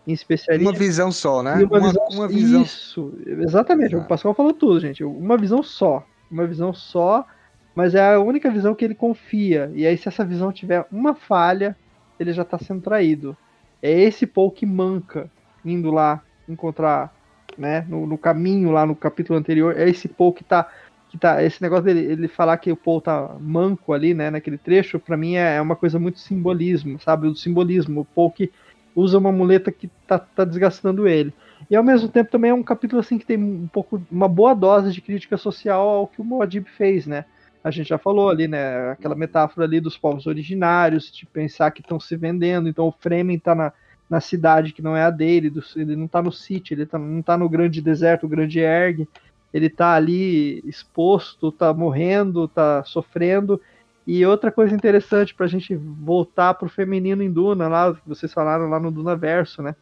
em especiaria. Uma visão só, né? Uma, uma, visão, uma, visão, Isso, exatamente. Exato. O Pascoal falou tudo, gente. Uma visão só. Uma visão só, mas é a única visão que ele confia. E aí, se essa visão tiver uma falha, ele já está sendo traído. É esse Paul que manca indo lá encontrar né, no, no, caminho lá no capítulo anterior, é esse Paul que tá, que tá esse negócio dele ele falar que o Paul tá manco ali, né, naquele trecho, para mim é, é, uma coisa muito simbolismo, sabe, o simbolismo, o Paul que usa uma muleta que tá, tá desgastando ele. E ao mesmo tempo também é um capítulo assim que tem um pouco uma boa dose de crítica social ao que o Moadib fez, né? A gente já falou ali, né? Aquela metáfora ali dos povos originários, de pensar que estão se vendendo. Então o Fremen tá na, na cidade que não é a dele, do, ele não está no sítio, ele tá, não está no grande deserto, o grande erg, ele está ali exposto, está morrendo, está sofrendo. E outra coisa interessante para a gente voltar para o feminino em Duna, lá que vocês falaram lá no Duna Verso, né?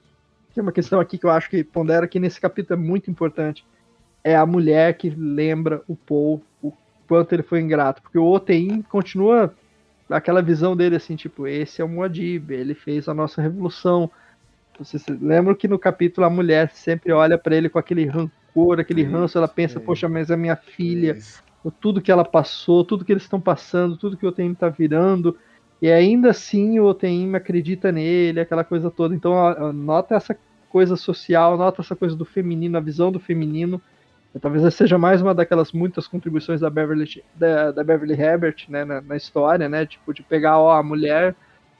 Que é uma questão aqui que eu acho que pondera aqui nesse capítulo é muito importante. É a mulher que lembra o Paul o quanto ele foi ingrato, porque o Otein continua aquela visão dele assim, tipo, esse é o Muad'Dib, ele fez a nossa revolução. Vocês lembram que no capítulo a mulher sempre olha para ele com aquele rancor, aquele isso, ranço, ela pensa, poxa, mas é minha filha, tudo que ela passou, tudo que eles estão passando, tudo que o Oteim tá virando, e ainda assim o Oteim acredita nele, aquela coisa toda. Então, nota essa coisa social, nota essa coisa do feminino, a visão do feminino, Talvez seja mais uma daquelas muitas contribuições da Beverly, da, da Beverly Herbert né, na, na, história, né? Tipo, de pegar, ó, a mulher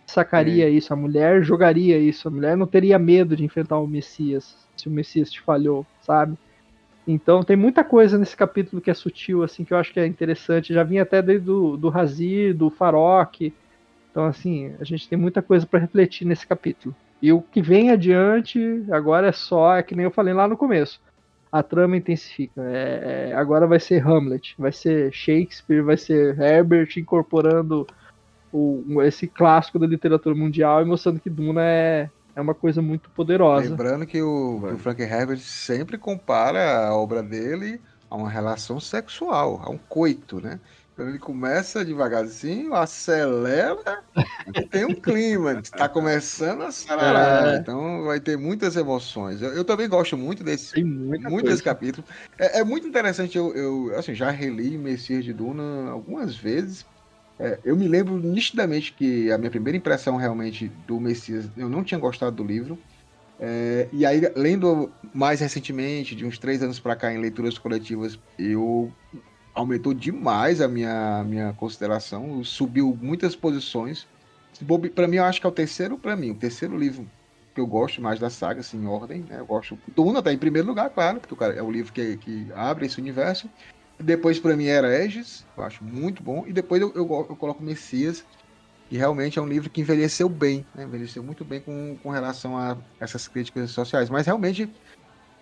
sacaria é. isso, a mulher jogaria isso, a mulher não teria medo de enfrentar o Messias, se o Messias te falhou, sabe? Então tem muita coisa nesse capítulo que é sutil, assim, que eu acho que é interessante. Já vinha até desde do, do Razir, do Farok. Então, assim, a gente tem muita coisa para refletir nesse capítulo. E o que vem adiante, agora é só, é que nem eu falei lá no começo a trama intensifica. É, é, agora vai ser Hamlet, vai ser Shakespeare, vai ser Herbert incorporando o, esse clássico da literatura mundial e mostrando que Duna é, é uma coisa muito poderosa. Lembrando que o, que o Frank Herbert sempre compara a obra dele a uma relação sexual, a um coito, né? Quando ele começa devagarzinho, acelera e tem um clima. Está começando a acelerar. É. Então vai ter muitas emoções. Eu, eu também gosto muito desse, muito desse capítulo. É, é, muito interessante. Eu, eu assim, já reli Messias de Duna algumas vezes. É, eu me lembro nitidamente que a minha primeira impressão realmente do Messias, eu não tinha gostado do livro. É, e aí, lendo mais recentemente, de uns três anos para cá, em leituras coletivas, eu aumentou demais a minha, minha consideração, subiu muitas posições. Para mim, eu acho que é o terceiro, para mim, o terceiro livro que eu gosto mais da saga, assim, em ordem. Né? Eu gosto. Duna tá em primeiro lugar, claro, porque é o livro que, que abre esse universo. Depois, para mim, era Aegis, eu acho muito bom. E depois eu, eu, eu, coloco Messias, que realmente é um livro que envelheceu bem, né? envelheceu muito bem com, com relação a essas críticas sociais. Mas realmente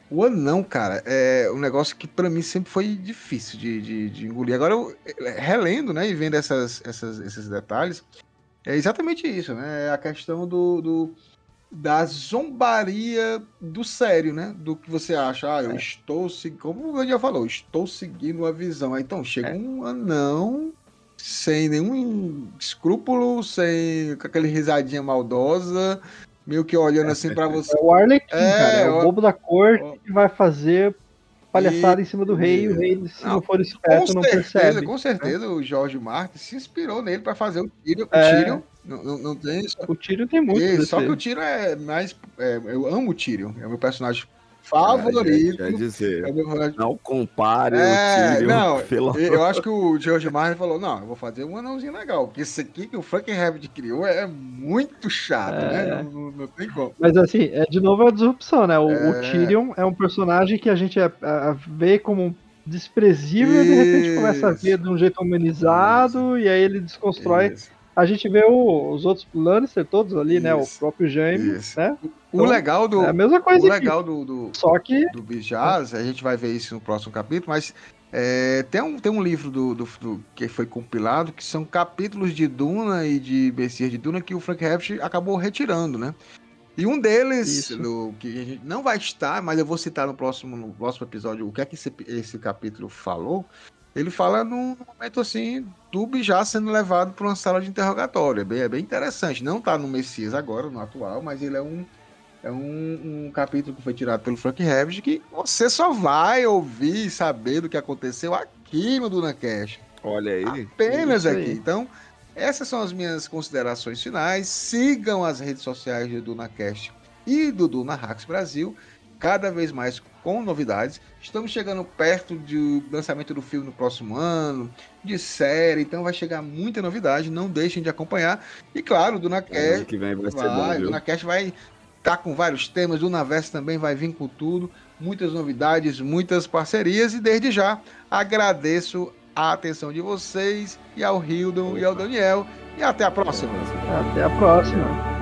o anão, cara, é um negócio que para mim sempre foi difícil de, de, de, engolir. Agora, eu, é, relendo, né, e vendo essas, essas, esses detalhes, é exatamente isso, né? É a questão do, do, da zombaria do sério, né? Do que você acha, ah, eu é. estou seguindo, como o já falou, estou seguindo a visão. Aí, então, chega é. um anão sem nenhum escrúpulo, sem com aquela risadinha maldosa, meio que olhando assim para você. É o Arlequim, é, cara, é o bobo da corte que vai fazer palhaçada e... em cima do rei, e o rei, se não, não for esperto, não certeza, percebe. Com certeza, né? o Jorge Marques se inspirou nele para fazer o Tyrion. É. Não, não, não, tem... O Tyrion tem muito. E, só que o Tyrion é mais... É, eu amo o Tyrion, é o meu personagem favorito. Quer dizer, é não compare é, o Tyrion. Não, pelo... eu acho que o George Martin falou, não, eu vou fazer um anãozinho legal, porque esse aqui que o Frank Herbert criou é muito chato, né? é. né? Não, não, tem como. Mas assim, é, de novo é a disrupção, né? O, é... o Tyrion é um personagem que a gente é, é, vê como desprezível Isso. e de repente começa a ver de um jeito humanizado Isso. e aí ele desconstrói... Isso a gente vê o, os outros Lannister todos ali, isso, né? O próprio Jaime, né? Então, o legal do. É a mesma coisa. O legal do, do, Só que. Do Bijaz, a gente vai ver isso no próximo capítulo, mas É, tem, um, tem um livro do, do, do, que foi compilado que são capítulos de Duna e de Messias de Duna que o Frank Herbert acabou retirando, né? E um deles, do, que a gente não vai estar, mas eu vou citar no próximo, no próximo episódio o que é que esse, esse capítulo falou. Ele fala num momento assim, do já sendo levado para uma sala de interrogatório. É bem, é bem interessante. Não está no Messias agora, no atual, mas ele é um, é um, um, capítulo que foi tirado pelo Frank Herbert que você só vai ouvir e saber do que aconteceu aqui no DunaCast. Olha aí. Apenas aqui. Então, essas são as minhas considerações finais. Sigam as redes sociais do DunaCast e do Duna Hacks Brasil, cada vez mais com novidades. Estamos chegando perto do lançamento do filme no próximo ano, de série, então vai chegar muita novidade. Não deixem de acompanhar. E claro, o DunaCast que vem vai, vai, bom, o DunaCast vai estar tá com vários temas. O Dunaverso também vai vir com tudo. Muitas novidades, muitas parcerias. E desde já agradeço a atenção de vocês e ao Hildon e ao Daniel. E até a próxima. Até a próxima.